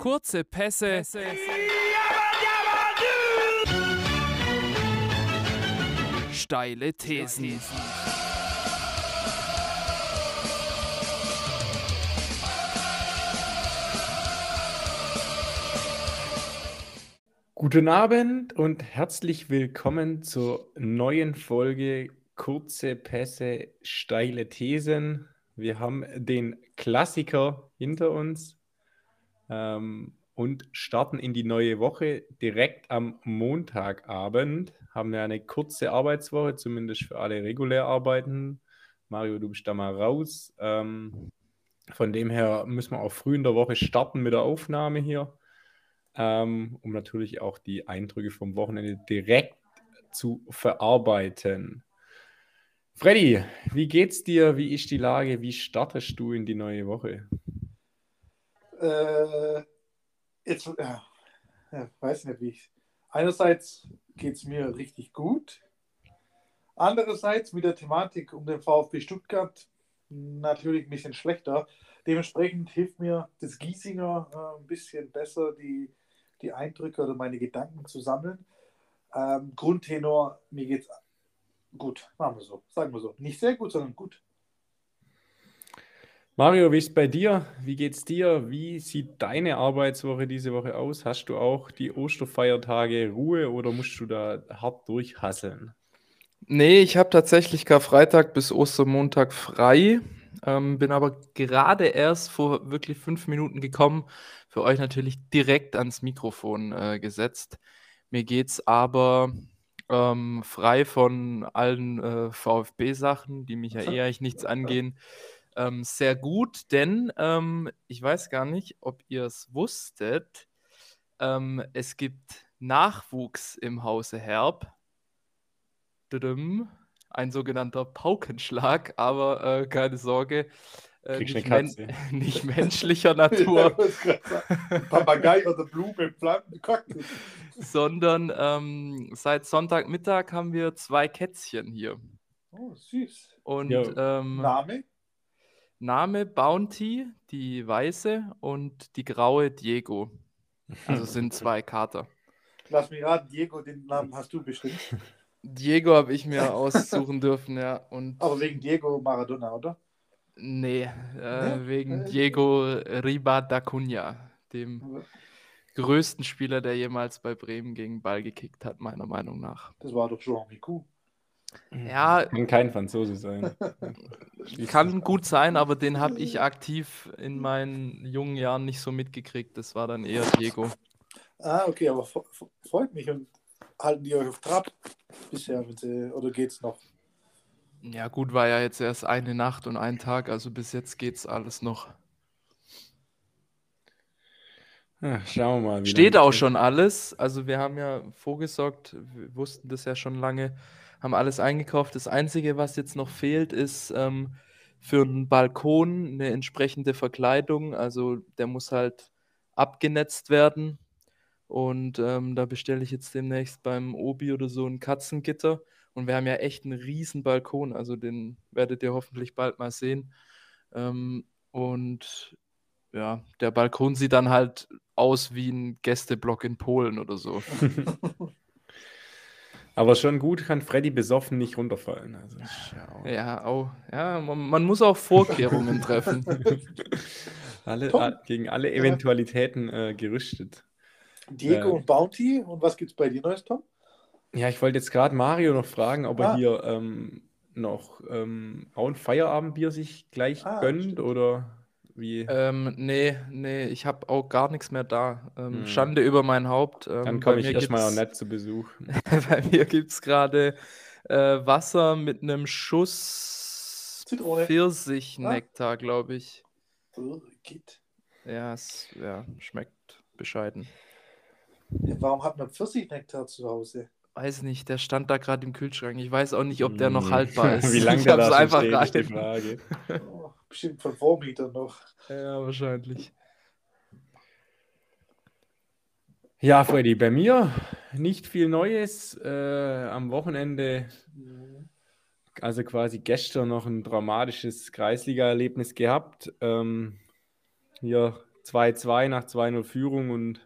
Kurze Pässe. Steile Thesen. Guten Abend und herzlich willkommen zur neuen Folge Kurze Pässe, steile Thesen. Wir haben den Klassiker hinter uns ähm, und starten in die neue Woche direkt am Montagabend. Haben wir eine kurze Arbeitswoche, zumindest für alle regulär arbeiten. Mario, du bist da mal raus. Ähm, von dem her müssen wir auch früh in der Woche starten mit der Aufnahme hier, ähm, um natürlich auch die Eindrücke vom Wochenende direkt zu verarbeiten. Freddy, wie geht's dir? Wie ist die Lage? Wie startest du in die neue Woche? Äh, jetzt, ja, weiß nicht, wie ich. Einerseits geht es mir richtig gut. Andererseits mit der Thematik um den VfB Stuttgart natürlich ein bisschen schlechter. Dementsprechend hilft mir das Giesinger äh, ein bisschen besser, die, die Eindrücke oder meine Gedanken zu sammeln. Ähm, Grundtenor, mir geht's gut, machen wir so, sagen wir so. Nicht sehr gut, sondern gut. Mario, wie ist es bei dir? Wie geht's dir? Wie sieht deine Arbeitswoche diese Woche aus? Hast du auch die Osterfeiertage Ruhe oder musst du da hart durchhasseln? Nee, ich habe tatsächlich Karfreitag bis Ostermontag frei. Ähm, bin aber gerade erst vor wirklich fünf Minuten gekommen. Für euch natürlich direkt ans Mikrofon äh, gesetzt. Mir geht's aber ähm, frei von allen äh, VfB-Sachen, die mich ja eher eigentlich nichts angehen ähm, sehr gut, denn ähm, ich weiß gar nicht, ob ihr es wusstet. Ähm, es gibt Nachwuchs im Hause Herb. Ein sogenannter Paukenschlag, aber äh, keine Sorge. Äh, nicht, men nicht, menschlicher Natur. Papagei oder Blume, Kaktus. Sondern ähm, seit Sonntagmittag haben wir zwei Kätzchen hier. Oh, süß. Und ähm, Name? Name Bounty, die weiße und die graue Diego. Also sind zwei Kater. Lass mich raten, Diego, den Namen hast du bestimmt. Diego habe ich mir aussuchen dürfen, ja. Und Aber wegen Diego Maradona, oder? Nee, äh, nee? wegen äh, Diego Riba da Cunha, dem größten Spieler, der jemals bei Bremen gegen Ball gekickt hat, meiner Meinung nach. Das war doch Jean Micou. Ja, kann kein Franzose sein. kann gut sein, aber den habe ich aktiv in meinen jungen Jahren nicht so mitgekriegt. Das war dann eher Diego. Ah, okay, aber freut mich und halten die euch auf Trab bisher, oder geht's noch? Ja, gut, war ja jetzt erst eine Nacht und ein Tag, also bis jetzt geht's alles noch. Ja, schauen wir mal. Steht auch schon alles. Also wir haben ja vorgesorgt, wir wussten das ja schon lange, haben alles eingekauft. Das Einzige, was jetzt noch fehlt, ist ähm, für einen Balkon eine entsprechende Verkleidung. Also der muss halt abgenetzt werden. Und ähm, da bestelle ich jetzt demnächst beim Obi oder so ein Katzengitter. Und wir haben ja echt einen riesen Balkon, also den werdet ihr hoffentlich bald mal sehen. Ähm, und ja, der Balkon sieht dann halt aus wie ein Gästeblock in Polen oder so. Aber schon gut kann Freddy besoffen nicht runterfallen. Also, ja, auch, ja man, man, muss auch Vorkehrungen treffen. alle, a, gegen alle Eventualitäten äh, gerüstet. Diego äh, und Bounty, und was gibt es bei dir Neues, Tom? Ja, ich wollte jetzt gerade Mario noch fragen, ob ah. er hier ähm, noch ähm, auch ein Feierabendbier sich gleich ah, gönnt stimmt. oder wie? Ähm, nee, nee, ich habe auch gar nichts mehr da. Ähm, hm. Schande über mein Haupt. Ähm, Dann komme ich erstmal auch nett zu Besuch. bei mir gibt es gerade äh, Wasser mit einem Schuss Zitrone. Pfirsichnektar, ah. glaube ich. Oh, geht. Ja, es ja, schmeckt bescheiden. Warum hat man Pfirsichnektar zu Hause? Weiß nicht, der stand da gerade im Kühlschrank. Ich weiß auch nicht, ob der noch hm. haltbar ist. Wie lange der da einfach steht, ist die Frage. Bestimmt von Vormietern noch. Ja, wahrscheinlich. Ja, Freddy, bei mir nicht viel Neues. Äh, am Wochenende, also quasi gestern, noch ein dramatisches Kreisliga-Erlebnis gehabt. Ähm, hier 2-2 nach 2-0 Führung und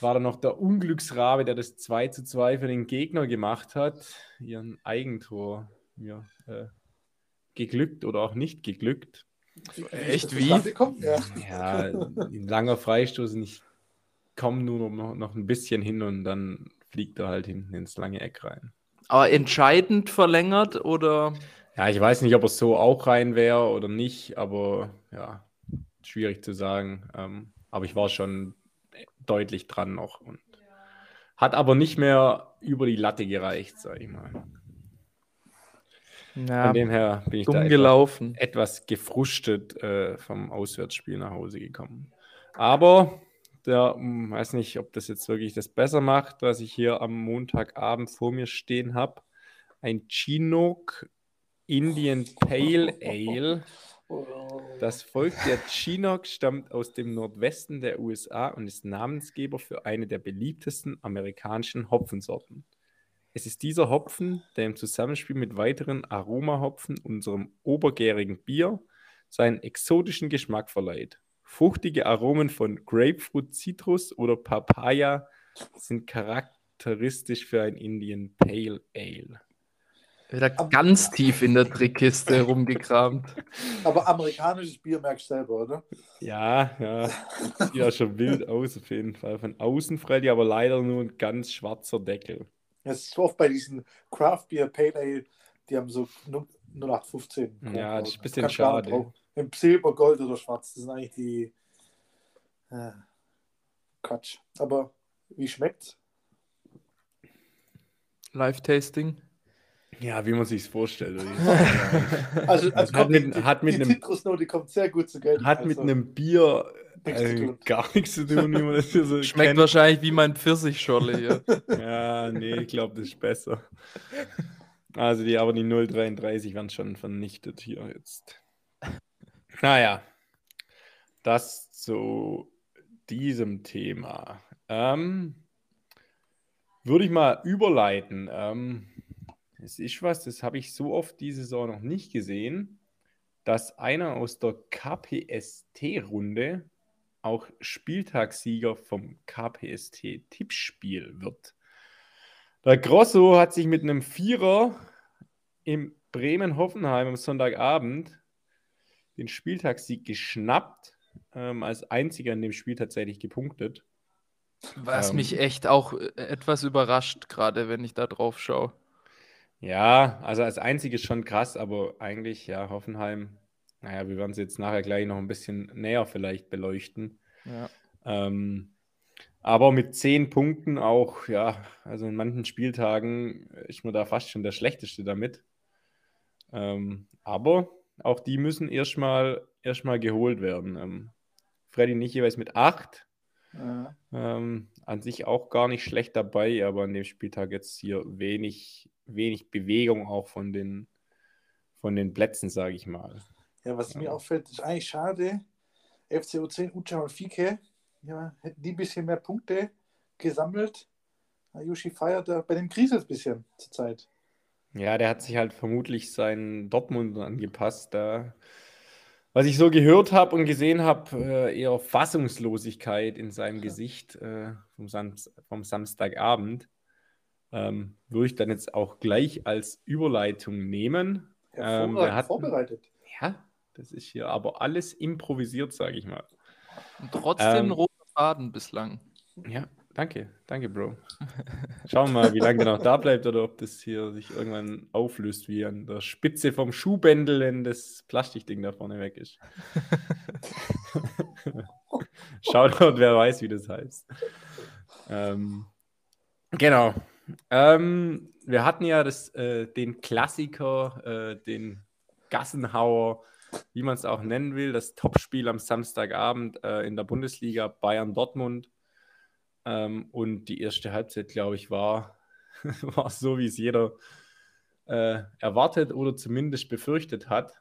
war dann noch der Unglücksrabe, der das 2 2 für den Gegner gemacht hat, ihren Eigentor ja, äh, geglückt oder auch nicht geglückt. Echt wie? Ja. Ja, ein langer Freistoß und ich komme nur noch, noch ein bisschen hin und dann fliegt er halt hinten ins lange Eck rein. Aber entscheidend verlängert oder? Ja, ich weiß nicht, ob er so auch rein wäre oder nicht, aber ja, schwierig zu sagen. Ähm, aber ich war schon deutlich dran noch und hat aber nicht mehr über die Latte gereicht, sag ich mal. Ja, Von dem her bin ich da gelaufen. etwas gefrustet äh, vom Auswärtsspiel nach Hause gekommen. Aber der, hm, weiß nicht, ob das jetzt wirklich das besser macht, was ich hier am Montagabend vor mir stehen habe. Ein Chinook Indian Pale Ale. Das Volk der Chinook stammt aus dem Nordwesten der USA und ist Namensgeber für eine der beliebtesten amerikanischen Hopfensorten. Es ist dieser Hopfen, der im Zusammenspiel mit weiteren Aromahopfen unserem obergärigen Bier seinen exotischen Geschmack verleiht. Fruchtige Aromen von Grapefruit, Zitrus oder Papaya sind charakteristisch für ein Indian Pale Ale. Wieder ganz tief in der Trickkiste rumgekramt. Aber amerikanisches Bier merkst du selber, oder? Ja, ja. Sieht ja schon wild aus, auf jeden Fall. Von außen freilich, aber leider nur ein ganz schwarzer Deckel. Das ist oft bei diesen Craft Beer Pale Ale, die haben so 0815. Ja, das ist ein bisschen schade. drauf. Im Silber, Gold oder Schwarz. Das sind eigentlich die. Äh, Quatsch. Aber wie schmeckt's? Live-Tasting. Ja, wie man sich vorstellt. Also, also Hat mit- die, hat mit die einem- Zitrusnote kommt sehr gut zu Geltung. Hat mit also, einem Bier nichts zu äh, tun. gar nichts zu tun, wie man das hier so Schmeckt kennt. wahrscheinlich wie mein Pfirsichscholle hier. Ja, nee, ich glaube, das ist besser. Also die, aber die 033 werden schon vernichtet hier jetzt. Naja, das zu diesem Thema. Ähm, würde ich mal überleiten. Ähm, es ist was, das habe ich so oft diese Saison noch nicht gesehen, dass einer aus der KPST-Runde auch Spieltagssieger vom KPST-Tippspiel wird. Der Grosso hat sich mit einem Vierer im Bremen-Hoffenheim am Sonntagabend den Spieltagssieg geschnappt, ähm, als einziger in dem Spiel tatsächlich gepunktet. Was Ähm. mich echt auch äh, etwas überrascht, gerade wenn ich da drauf schaue. Ja, also als einziges schon krass, aber eigentlich, ja, Hoffenheim, naja, wir werden es jetzt nachher gleich noch ein bisschen näher vielleicht beleuchten. Ja. Ähm, aber mit zehn Punkten auch, ja, also in manchen Spieltagen ist man da fast schon der Schlechteste damit. Ähm, aber auch die müssen erstmal erstmal geholt werden. Ähm, Freddy nicht jeweils mit acht. Ja. Ähm, an sich auch gar nicht schlecht dabei, aber an dem Spieltag jetzt hier wenig, wenig Bewegung auch von den, von den Plätzen, sage ich mal. Ja, was Ja. mir auffällt, ist eigentlich schade. FCO 10, Ucha und Fike, ja, hätten die ein bisschen mehr Punkte gesammelt. Ayushi feiert da bei dem Krise ein bisschen zurzeit. Ja, der hat sich halt vermutlich seinen Dortmund angepasst. Da, was ich so gehört habe und gesehen habe, äh, eher Fassungslosigkeit in seinem Gesicht äh, vom, Sam vom Samstagabend. Ähm, würde ich dann jetzt auch gleich als Überleitung nehmen. Ähm, Hervorragend hatten- vorbereitet. Ja, das ist hier aber alles improvisiert, sage ich mal. Und trotzdem Ähm. roter Faden bislang. Ja, danke, danke, Bro. Schauen wir mal, wie lange der noch da bleibt oder ob das hier sich irgendwann auflöst, wie an der Spitze vom Schuhbändel, wenn das Plastikding da vorne weg ist. Shoutout, wer weiß, wie das heißt. Ähm, genau. Ähm, wir hatten ja das, äh, den Klassiker, äh, den Gassenhauer, wie man es auch nennen will, das Topspiel am Samstagabend äh, in der Bundesliga Bayern-Dortmund. Ähm, und die erste Halbzeit, glaube ich, war, war so, wie es jeder äh, erwartet oder zumindest befürchtet hat,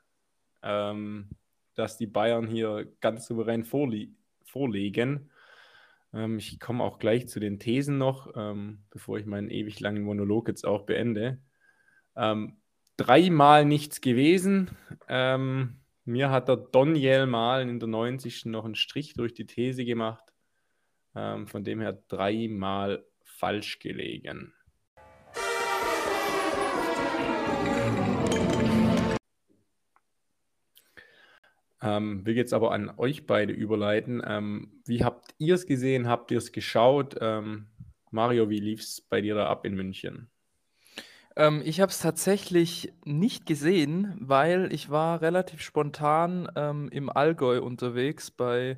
ähm, dass die Bayern hier ganz souverän vorlie vorlegen. Ähm, ich komme auch gleich zu den Thesen noch, ähm, bevor ich meinen ewig langen Monolog jetzt auch beende. Ähm, dreimal nichts gewesen. Ähm, Mir hat der Doniel Malen in der 90. noch einen Strich durch die These gemacht. Ähm, von dem her dreimal falsch gelegen. Ähm, will jetzt aber an euch beide überleiten. Ähm, wie habt ihr es gesehen? Habt ihr es geschaut? Ähm, Mario, wie lief es bei dir da ab in München? Ähm, ich habe es tatsächlich nicht gesehen, weil ich war relativ spontan ähm, im Allgäu unterwegs. Bei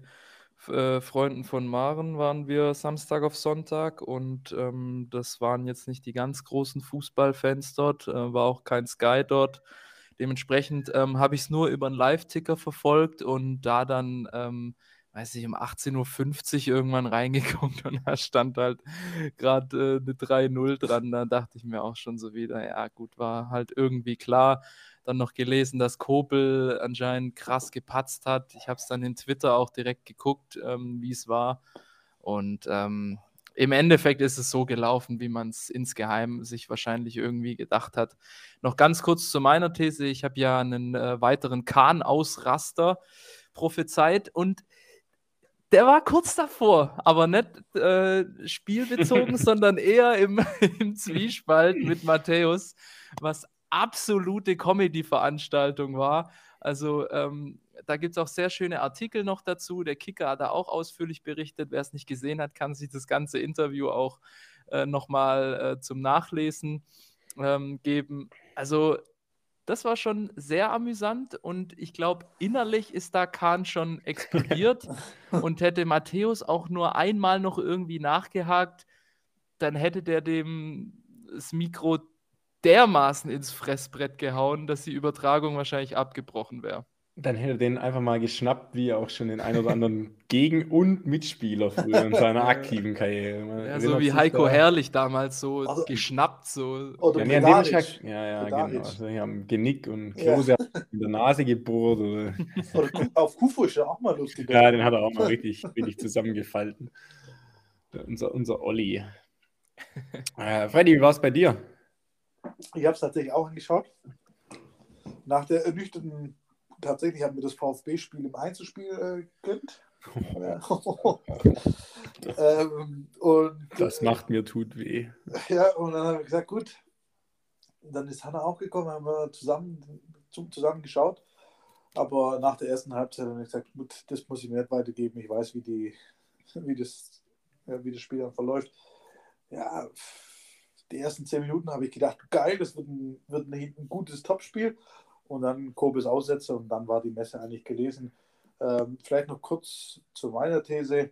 äh, Freunden von Maren waren wir Samstag auf Sonntag und ähm, das waren jetzt nicht die ganz großen Fußballfans dort, äh, war auch kein Sky dort. Dementsprechend ähm, habe ich es nur über einen Live-Ticker verfolgt und da dann, ähm, weiß ich, um 18.50 Uhr irgendwann reingeguckt und da stand halt gerade äh, eine 3-0 dran. Da dachte ich mir auch schon so wieder, ja gut, war halt irgendwie klar. Dann noch gelesen, dass Kobel anscheinend krass gepatzt hat. Ich habe es dann in Twitter auch direkt geguckt, ähm, wie es war. Und ähm, im Endeffekt ist es so gelaufen, wie man es insgeheim sich wahrscheinlich irgendwie gedacht hat. Noch ganz kurz zu meiner These. Ich habe ja einen äh, weiteren Kahn-Ausraster prophezeit und der war kurz davor, aber nicht äh, spielbezogen, sondern eher im, im Zwiespalt mit Matthäus, was absolute Comedy-Veranstaltung war. Also ähm, da gibt es auch sehr schöne Artikel noch dazu. Der Kicker hat da auch ausführlich berichtet. Wer es nicht gesehen hat, kann sich das ganze Interview auch äh, nochmal äh, zum Nachlesen ähm, geben. Also das war schon sehr amüsant und ich glaube, innerlich ist da Kahn schon explodiert und hätte Matthäus auch nur einmal noch irgendwie nachgehakt, dann hätte der dem das Mikro dermaßen ins Fressbrett gehauen, dass die Übertragung wahrscheinlich abgebrochen wäre. Dann hätte er den einfach mal geschnappt, wie auch schon den ein oder anderen Gegen- und Mitspieler früher in seiner aktiven Karriere. ja, so wie Heiko da. Herrlich damals so also, geschnappt. So. Oder ja, nee, ja, ja, ja genau. Also, haben Genick und Klose ja. in der Nase gebohrt. Oder, oder auf Kufu ist ja auch mal lustig. Ja, den hat er auch mal richtig, richtig zusammengefalten. Unser, unser Olli. Äh, Freddy, wie war es bei dir? Ich habe es tatsächlich auch angeschaut. Nach der ernüchterten tatsächlich hat mir das VfB-Spiel im Einzelspiel äh, gegönnt. ähm, und, das macht mir tut weh. Ja, und dann haben wir gesagt, gut. Dann ist Hanna auch gekommen, haben wir zusammen, zusammen geschaut. Aber nach der ersten Halbzeit habe ich gesagt, gut, das muss ich mir nicht weitergeben. Ich weiß, wie, die, wie, das, wie das Spiel dann verläuft. Ja, die ersten zehn Minuten habe ich gedacht, geil, das wird ein, wird ein, ein gutes Topspiel und dann Kobes Aussätze und dann war die Messe eigentlich gelesen. Ähm, vielleicht noch kurz zu meiner These.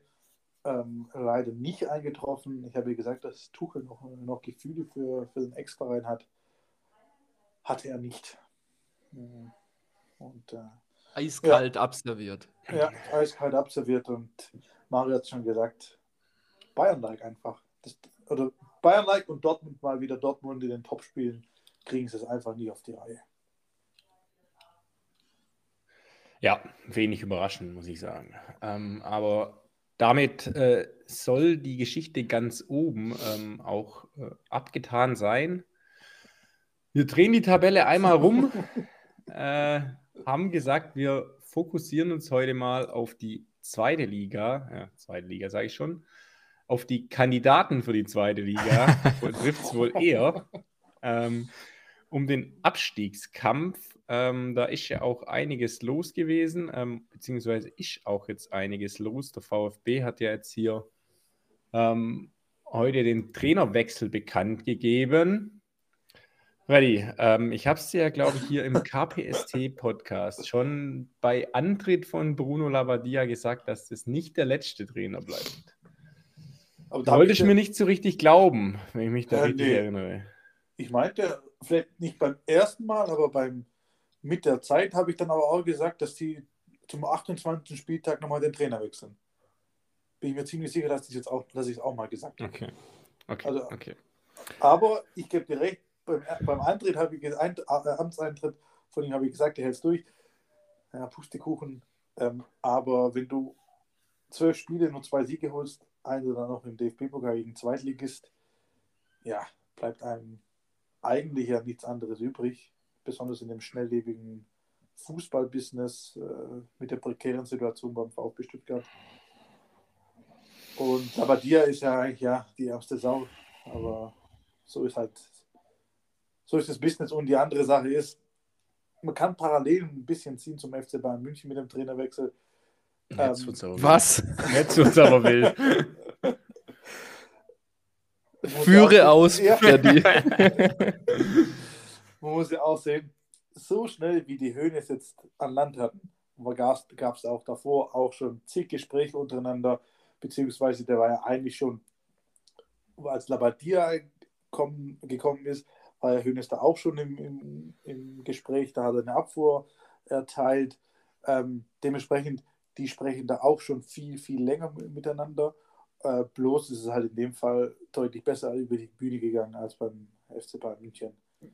Ähm, leider nicht eingetroffen. Ich habe gesagt, dass Tuchel noch, noch Gefühle für, für den Ex-Verein hat. Hatte er nicht. Mhm. Und, äh, eiskalt ja, abserviert. Ja, eiskalt abserviert und Mario hat schon gesagt, Bayern-like einfach. Das, oder Bayern-like und Dortmund mal wieder Dortmund in den Top-Spielen kriegen sie es einfach nie auf die Reihe. Ja, wenig überraschend, muss ich sagen. Ähm, aber damit äh, soll die Geschichte ganz oben ähm, auch äh, abgetan sein. Wir drehen die Tabelle einmal rum, äh, haben gesagt, wir fokussieren uns heute mal auf die zweite Liga, ja, zweite Liga sage ich schon, auf die Kandidaten für die zweite Liga, trifft es wohl eher, ähm, um den Abstiegskampf ähm, da ist ja auch einiges los gewesen, ähm, beziehungsweise ist auch jetzt einiges los. Der VfB hat ja jetzt hier ähm, heute den Trainerwechsel bekannt gegeben. Freddy, ähm, ich habe es ja, glaube ich, hier im KPST-Podcast schon bei Antritt von Bruno Labbadia gesagt, dass das nicht der letzte Trainer bleibt. Aber da wollte ich mir nicht so richtig glauben, wenn ich mich da äh, richtig nee. erinnere. Ich meinte, vielleicht nicht beim ersten Mal, aber beim mit der Zeit habe ich dann aber auch gesagt, dass die zum 28. Spieltag nochmal den Trainer wechseln. Bin ich mir ziemlich sicher, dass ich jetzt auch, dass ich es auch mal gesagt habe. Okay. Okay. Also, okay. Aber ich gebe dir recht, beim, beim Eintritt habe ich ein, äh, Amtseintritt von ihm habe ich gesagt, der hältst durch. Ja, Pustekuchen. Ähm, aber wenn du zwölf Spiele nur zwei Siege holst, einen dann noch im DFB-Pokal gegen Zweitligist, ja, bleibt einem eigentlich ja nichts anderes übrig besonders in dem schnelllebigen Fußballbusiness äh, mit der prekären Situation beim VfB Stuttgart. Und Labadia ist ja eigentlich ja die ärmste Sau, aber so ist halt, so ist das Business. Und die andere Sache ist, man kann parallel ein bisschen ziehen zum FC Bayern München mit dem Trainerwechsel. Jetzt Ähm, wird's aber. Was? Jetzt wird's aber wild. Führe aus, Ja, Freddy. man muss ja auch sehen, so schnell wie die Höhnes jetzt an Land hatten, gab es auch davor auch schon zig Gespräche untereinander, beziehungsweise der war ja eigentlich schon, als Labadia kommen, gekommen ist, war ja Höhnes da auch schon im, im, im Gespräch, da hat er eine Abfuhr erteilt. Ähm, dementsprechend, die sprechen da auch schon viel, viel länger miteinander. Äh, bloß ist es halt in dem Fall deutlich besser über die Bühne gegangen als beim FC Bayern München.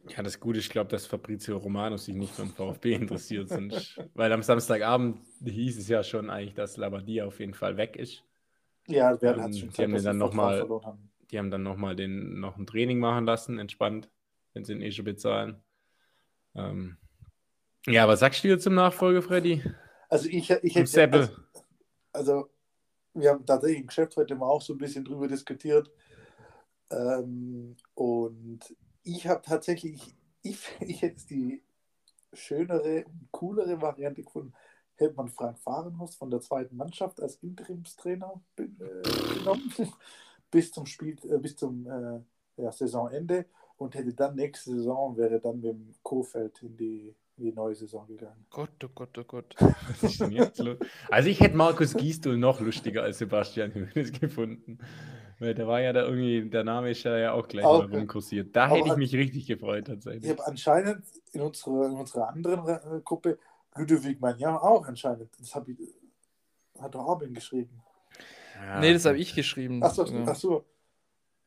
Ja, das Gute, ich glaube, dass Fabrizio Romano sich nicht den VfB interessiert. Sonst, weil am Samstagabend hieß es ja schon eigentlich, dass Labadia auf jeden Fall weg ist. Ja, Ähm, hat schon die haben den dann noch mal- verloren haben. Die haben dann nochmal noch ein Training machen lassen, entspannt, wenn sie ihn eh schon bezahlen. Ähm, ja, was sagst du jetzt zum Nachfolger, Freddy? Also ich, ich hätte, also, also wir haben tatsächlich im Geschäft heute mal auch so ein bisschen drüber diskutiert. Ähm, und ich habe tatsächlich, ich, ich hätte die schönere und coolere Variante gefunden, hätte man Frank Fahrenhorst von der zweiten Mannschaft als Interimstrainer äh, genommen bis zum Spiel, äh, bis zum äh, ja, Saisonende und hätte dann nächste Saison wäre dann mit dem Kofeld in die, in die neue Saison gegangen. Gott, oh Gott, oh Gott. Was ist denn jetzt los? Also ich hätte Markus Gisdol noch lustiger als Sebastian Hönes gefunden. Weil der war ja da irgendwie, der Name ist ja auch gleich Auch, mal rumkursiert. Da hätte ich mich richtig gefreut Ich tatsächlich. habe anscheinend in unserer, in unserer anderen äh, Gruppe Ludovic Magnan auch anscheinend. Das hab ich, hat doch Armin geschrieben. Ja. Nee, das habe ich geschrieben. Achso, Ja. ach so.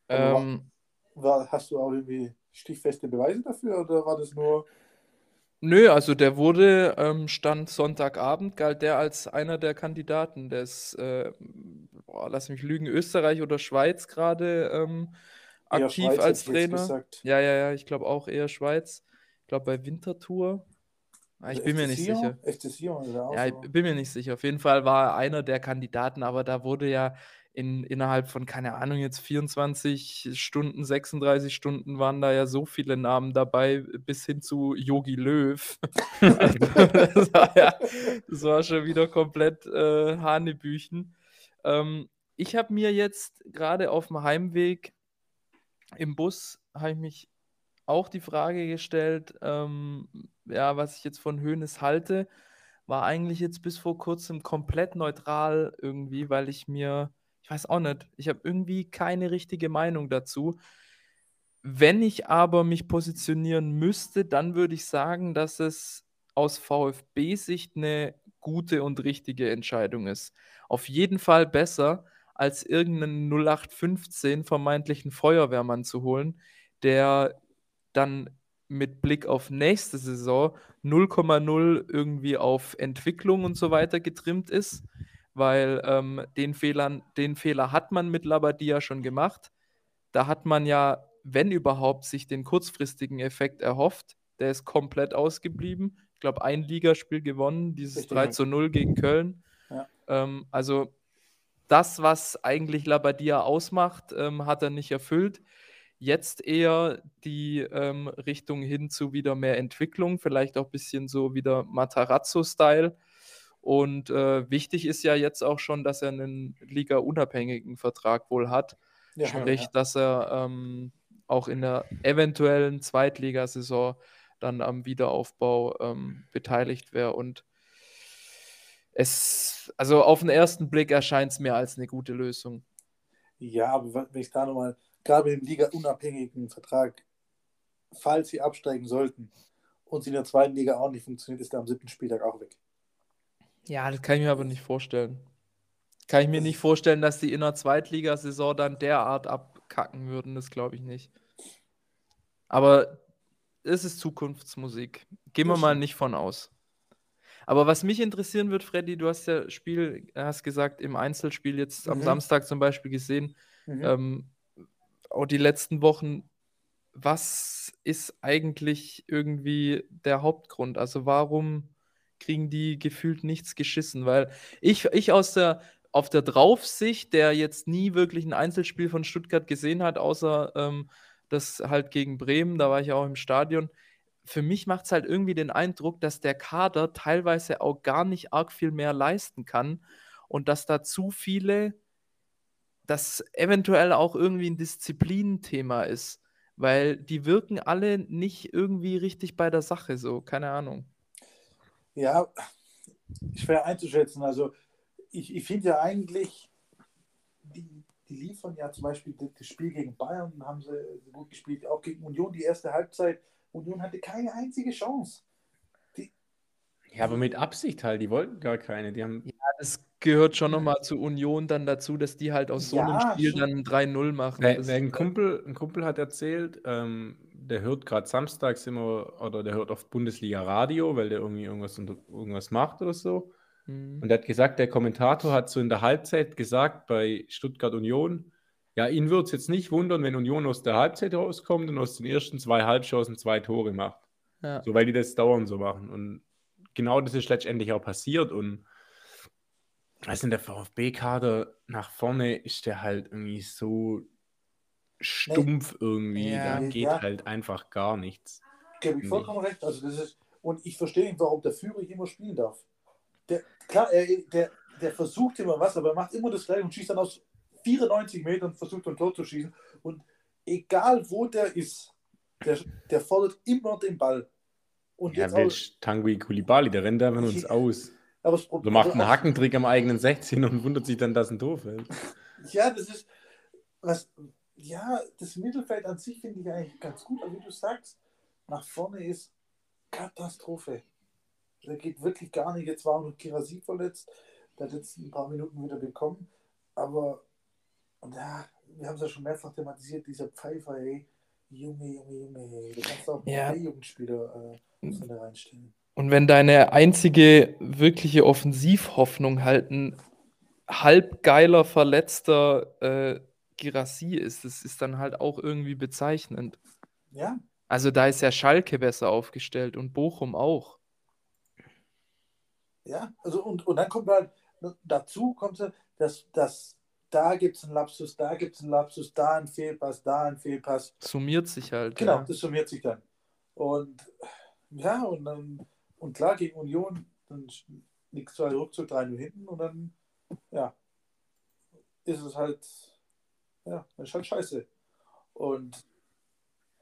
Ähm, War, hast du auch irgendwie stichfeste Beweise dafür oder war das nur. Nö, also der wurde, ähm, stand Sonntagabend, galt der als einer der Kandidaten. Der ist, äh, boah, lass mich lügen, Österreich oder Schweiz gerade ähm, eher aktiv Schweiz, als hätte ich jetzt Trainer. Gesagt. Ja, ja, ja, ich glaube auch eher Schweiz. Ich glaube bei Winterthur. Ah, ich Also bin mir nicht sicher. FC Sion oder auch Ja, ich so. bin mir nicht sicher. Auf jeden Fall war er einer der Kandidaten, aber da wurde ja in, innerhalb von, keine Ahnung, jetzt 24 Stunden, 36 Stunden waren da ja so viele Namen dabei, bis hin zu Yogi Löw. Also, das, war ja, das war schon wieder komplett äh, Hanebüchen. Ähm, ich habe mir jetzt gerade auf dem Heimweg im Bus, habe ich mich auch die Frage gestellt, ähm, ja, was ich jetzt von Hoeneß halte, war eigentlich jetzt bis vor kurzem komplett neutral irgendwie, weil ich mir, ich weiß auch nicht, ich habe irgendwie keine richtige Meinung dazu. Wenn ich aber mich positionieren müsste, dann würde ich sagen, dass es aus VfB-Sicht eine gute und richtige Entscheidung ist. Auf jeden Fall besser, als irgendeinen 0815 vermeintlichen Feuerwehrmann zu holen, der dann mit Blick auf nächste Saison 0,0 irgendwie auf Entwicklung und so weiter getrimmt ist, weil ähm, den, Fehlern, den Fehler hat man mit Labadia schon gemacht. Da hat man ja, wenn überhaupt, sich den kurzfristigen Effekt erhofft. Der ist komplett ausgeblieben. Ich glaube, ein Ligaspiel gewonnen, dieses Richtig. 3 zu 0 gegen Köln. Ja. Ähm, also das, was eigentlich Labadia ausmacht, ähm, hat er nicht erfüllt. Jetzt eher die ähm, Richtung hin zu wieder mehr Entwicklung, vielleicht auch ein bisschen so wieder Matarazzo-Style. Und äh, wichtig ist ja jetzt auch schon, dass er einen Liga-unabhängigen Vertrag wohl hat. Ja, Sprich, ja. dass er ähm, auch in der eventuellen Zweitligasaison dann am Wiederaufbau ähm, beteiligt wäre. Und es, also auf den ersten Blick erscheint es mir als eine gute Lösung. Ja, aber wenn ich da nochmal, gerade mit dem Liga-unabhängigen Vertrag, falls sie absteigen sollten und sie in der zweiten Liga auch nicht funktioniert, ist er am siebten Spieltag auch weg. Ja, das kann ich mir aber nicht vorstellen. Kann ich mir nicht vorstellen, dass die in der Zweitligasaison dann derart abkacken würden. Das glaube ich nicht. Aber es ist Zukunftsmusik. Gehen wir mal nicht von aus. Aber was mich interessieren wird, Freddy, du hast ja Spiel, hast gesagt, im Einzelspiel jetzt am Mhm. Samstag zum Beispiel gesehen, Mhm. ähm, auch die letzten Wochen, was ist eigentlich irgendwie der Hauptgrund? Also warum kriegen die gefühlt nichts geschissen, weil ich, ich aus der, auf der Draufsicht, der jetzt nie wirklich ein Einzelspiel von Stuttgart gesehen hat, außer ähm, das halt gegen Bremen, da war ich auch im Stadion. Für mich macht es halt irgendwie den Eindruck, dass der Kader teilweise auch gar nicht arg viel mehr leisten kann und dass da zu viele, das eventuell auch irgendwie ein Disziplinenthema ist, weil die wirken alle nicht irgendwie richtig bei der Sache, so, keine Ahnung. Ja, schwer einzuschätzen. Also ich, ich finde ja eigentlich, die, die liefern ja zum Beispiel das Spiel gegen Bayern, haben sie gut gespielt, auch gegen Union die erste Halbzeit. Union hatte keine einzige Chance. Die, ja, aber mit Absicht halt, die wollten gar keine. Die haben ja, das gehört schon nochmal zu Union dann dazu, dass die halt aus so ja, einem Spiel schon. dann 3-0 machen. Ein, Kumpel, ein Kumpel hat erzählt, ähm, der hört gerade samstags immer, oder der hört auf Bundesliga Radio, weil der irgendwie irgendwas, irgendwas macht oder so. Mhm. Und er hat gesagt, der Kommentator hat so in der Halbzeit gesagt bei Stuttgart Union, ja, ihn würde es jetzt nicht wundern, wenn Union aus der Halbzeit rauskommt und aus den ersten zwei Halbchancen zwei Tore macht. Ja. So, weil die das dauernd so machen. Und genau das ist letztendlich auch passiert. Und also in der VfB-Kader nach vorne ist der halt irgendwie so stumpf irgendwie. Ja. Da geht ja. halt einfach gar nichts. Gebe ich vollkommen recht. Also das ist, und ich verstehe nicht, warum der Führer immer spielen darf der, klar, er, der, der versucht immer was, aber er macht immer das gleiche und schießt dann aus 94 Metern, versucht ein Tor zu schießen. Und egal wo der ist, der, der fordert immer den Ball. Und ja, Mensch, Tanguy Kulibali, der rennt einfach uns aus. Aber das Problem, so macht einen Hackentrick am eigenen 16 und wundert sich dann, dass ein Tor fällt. Ja, das ist, was, ja, das Mittelfeld an sich finde ich eigentlich ganz gut, aber wie du sagst, nach vorne ist Katastrophe. Da geht wirklich gar nicht. Jetzt war auch noch Kirasi verletzt. Der hat jetzt ein paar Minuten wieder bekommen. Aber und ja, wir haben es ja schon mehrfach thematisiert, dieser Pfeifer, ey. Junge, Junge, Junge, kannst du auch ja. Jugendspieler äh, von der reinstellen. Und wenn deine einzige wirkliche Offensivhoffnung halt ein halbgeiler, verletzter äh, Girassi ist, das ist dann halt auch irgendwie bezeichnend. Ja. Also da ist ja Schalke besser aufgestellt und Bochum auch. Ja, also und, und dann kommt halt dazu, kommt dass, dass da gibt es einen Lapsus, da gibt es einen Lapsus, da ein Fehlpass, da ein Fehlpass. Summiert sich halt. Genau, ja. das summiert sich dann. Und ja, und dann, und klar, gegen Union, dann liegt zwei Rückzug 3 0 hinten und dann, ja, ist es halt, ja, das ist halt scheiße. Und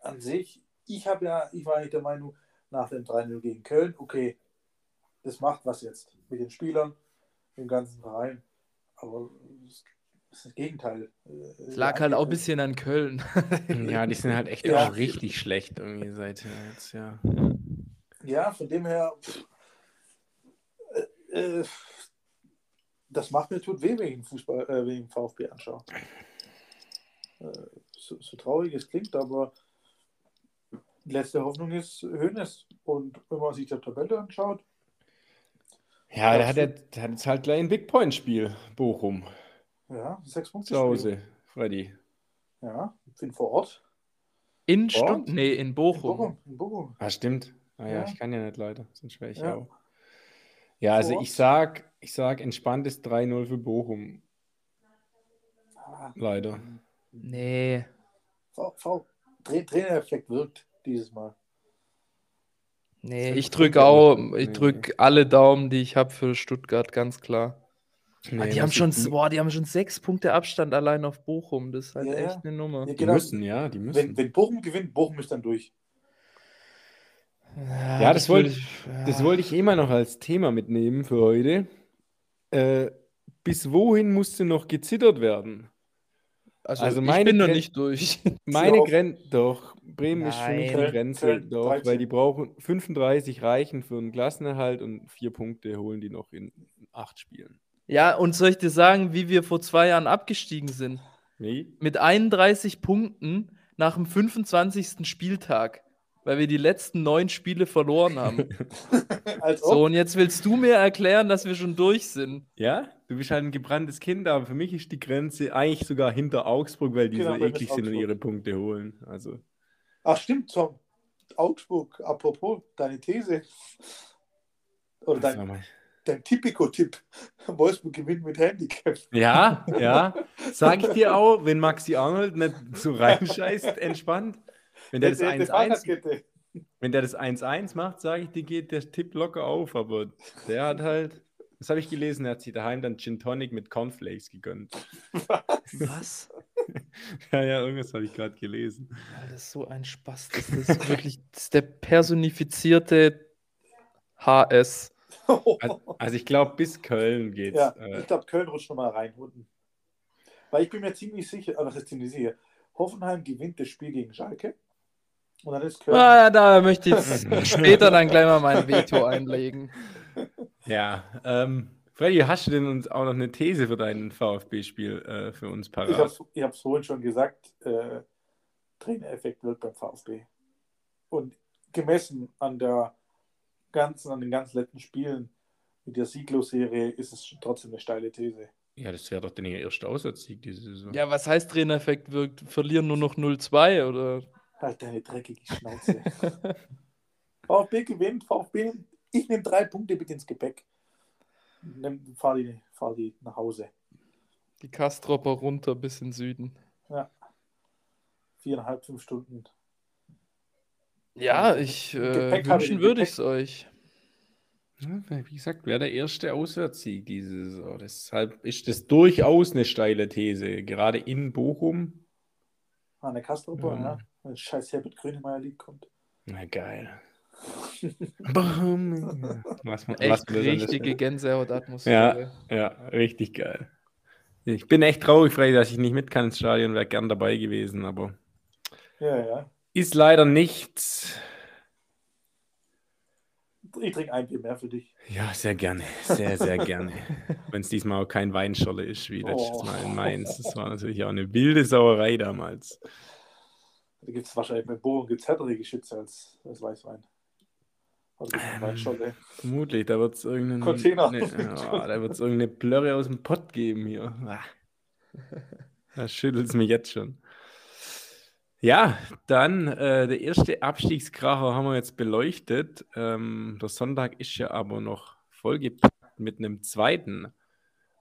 an sich, ich habe ja, ich war eigentlich der Meinung, nach dem 3-0 gegen Köln, okay, das macht was jetzt mit den Spielern, dem ganzen Verein. Aber das ist das Gegenteil. Es lag halt auch ein bisschen an Köln. ja, die sind halt echt ja. auch richtig schlecht irgendwie seit jetzt, ja. Ja, von dem her, pff, äh, äh, das macht mir tut weh, wenn ich den Fußball, äh, wenn ich den VfB anschaue. Äh, so, so, traurig es klingt, aber die letzte Hoffnung ist Hönes. Und wenn man sich die Tabelle anschaut, ja, der hat, der, der hat jetzt halt gleich ein Big Point-Spiel, Bochum. Ja, sechs Punkte. Zu Hause, Freddy. Ja, bin vor Ort. In Stuttgart? Nee, in Bochum. in Bochum. In Bochum. Ah, stimmt. Ah ja, ja, ich kann ja nicht leider, sonst wäre ich ja. auch. Ja, also ich sag, ich sag entspanntes 3-0 für Bochum. Ah. Leider. Nee. V, v, Trainereffekt wirkt dieses Mal. Nee, ich drücke auch, ich drücke alle Daumen, die ich habe für Stuttgart, ganz klar. Nee, ah, die, haben schon, boah, die haben schon sechs Punkte Abstand allein auf Bochum. Das ist halt ja, echt eine Nummer. Ja, genau. Die müssen, ja, die müssen. Wenn, wenn, Bochum gewinnt, Bochum ist dann durch. Ja, ja das, das wollte ich, ja. das wollte ich immer noch als Thema mitnehmen für heute. Äh, bis wohin musste noch gezittert werden? Also, also ich bin noch nicht durch. Meine Grenze, doch, Bremen Nein. ist für mich eine Grenze, doch, weil die brauchen 35 reichen für einen Klassenerhalt und vier Punkte holen die noch in acht Spielen. Ja, und soll ich dir sagen, wie wir vor zwei Jahren abgestiegen sind? Wie? Mit 31 Punkten nach dem 25. Spieltag weil wir die letzten neun Spiele verloren haben. so, und jetzt willst du mir erklären, dass wir schon durch sind. Ja, du bist halt ein gebranntes Kind, aber für mich ist die Grenze eigentlich sogar hinter Augsburg, weil die genau, so eklig sind und ihre Punkte holen. Also. Ach, stimmt, Tom. Augsburg, apropos, deine These. Oder dein, dein Tipico-Tipp. Wolfsburg gewinnt mit Handicap. Ja, ja. Sag ich dir auch, wenn Maxi Arnold nicht so reinscheißt, entspannt. Wenn der das 1-1 wenn der das 1-1 macht, sage ich, dir geht der Tipp locker auf, aber der hat halt, das habe ich gelesen, er hat sich daheim dann Gin Tonic mit Cornflakes gegönnt. Was? ja, ja, irgendwas habe ich gerade gelesen. Ja, das ist so ein Spaß. Das ist wirklich das ist der personifizierte HS. Also, ich glaube, bis Köln geht's. Ja, äh, ich glaube, Köln rutscht nochmal rein unten. Weil ich bin mir ziemlich sicher, aber das ist ziemlich sicher, Hoffenheim gewinnt das Spiel gegen Schalke. Und dann ist Köln. Ah, da möchte ich später dann gleich mal mein Veto einlegen. Ja, ähm, Freddy, hast du denn uns auch noch eine These für dein VfB-Spiel äh, für uns parat? Ich habe es vorhin schon gesagt, äh, Trainereffekt wird beim VfB. Und gemessen an der ganzen, an den ganz letzten Spielen mit der Sieglos-Serie ist es trotzdem eine steile These. Ja, das wäre doch der erste Auswärtssieg diese Saison. Ja, was heißt Trainereffekt wirkt? Verlieren nur noch 0-2 oder? Halt deine dreckige Schnauze. VfB gewinnt, VfB, ich nehme drei Punkte mit ins Gepäck. Nimm, fahr, die, fahr die nach Hause. Die Kastropper runter bis in Süden. Ja. Viereinhalb, fünf Stunden. Ja, ich äh, wünschen würde ich es euch. Ja, wie gesagt, wäre der erste Auswärtssieg diese Saison. Deshalb ist das durchaus eine steile These. Gerade in Bochum. Ah, eine Kastropper, ja. ja. Wenn scheiß Herbert Grönemeyer-Lied kommt. Na geil. was, echt richtige Gänsehaut-Atmosphäre. Ja, ja, richtig geil. Ich bin echt traurig, Freddy, dass ich nicht mit kann ins Stadion, wäre gern dabei gewesen, aber ja, ja. ist leider nichts. Ich trinke ein Bier mehr für dich. Ja, sehr gerne. Sehr, sehr gerne. Wenn es diesmal auch kein Weinscholle ist, wie letztes oh. Mal in Mainz. Das war natürlich auch eine wilde Sauerei damals. Da gibt es wahrscheinlich bei Bohren gibt's härtere Geschütze als, als Weißwein. Also ähm, vermutlich, da wird es irgendeine, Container. Ne, oh, da wird es irgendeine Blöre aus dem Pott geben hier. Ah. Da schüttelt es mich jetzt schon. Ja, dann äh, der erste Abstiegskracher haben wir jetzt beleuchtet. Ähm, der Sonntag ist ja aber noch vollgepackt mit einem zweiten.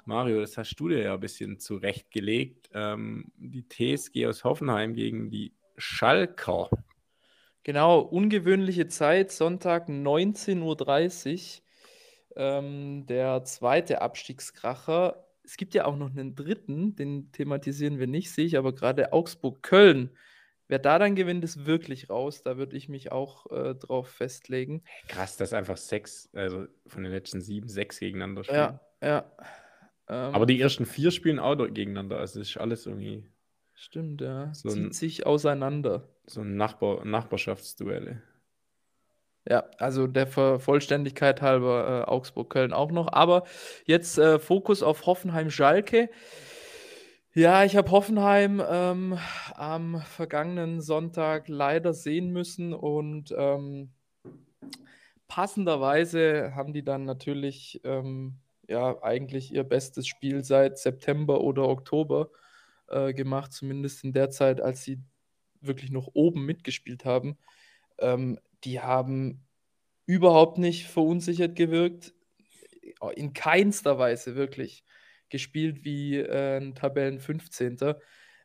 Mario, das hast du dir ja ein bisschen zurechtgelegt. Ähm, die TSG aus Hoffenheim gegen die Schalker. Genau, ungewöhnliche Zeit, Sonntag 19.30 Uhr. Ähm, der zweite Abstiegskracher. Es gibt ja auch noch einen dritten, den thematisieren wir nicht, sehe ich aber gerade Augsburg-Köln. Wer da dann gewinnt, ist wirklich raus. Da würde ich mich auch äh, drauf festlegen. Krass, dass einfach sechs, also von den letzten sieben, sechs gegeneinander spielen. Ja, ja. Ähm, aber die ersten vier spielen auch gegeneinander. Also ist alles irgendwie. Stimmt, ja. So Zieht ein, sich auseinander. So ein Nachbar Nachbarschaftsduelle. Ja, also der Vollständigkeit halber äh, Augsburg-Köln auch noch. Aber jetzt äh, Fokus auf Hoffenheim-Schalke. Ja, ich habe Hoffenheim ähm, am vergangenen Sonntag leider sehen müssen und ähm, passenderweise haben die dann natürlich ähm, ja eigentlich ihr bestes Spiel seit September oder Oktober äh, gemacht, zumindest in der Zeit, als sie wirklich noch oben mitgespielt haben. Ähm, die haben überhaupt nicht verunsichert gewirkt, in keinster Weise wirklich gespielt wie äh, ein Tabellen 15.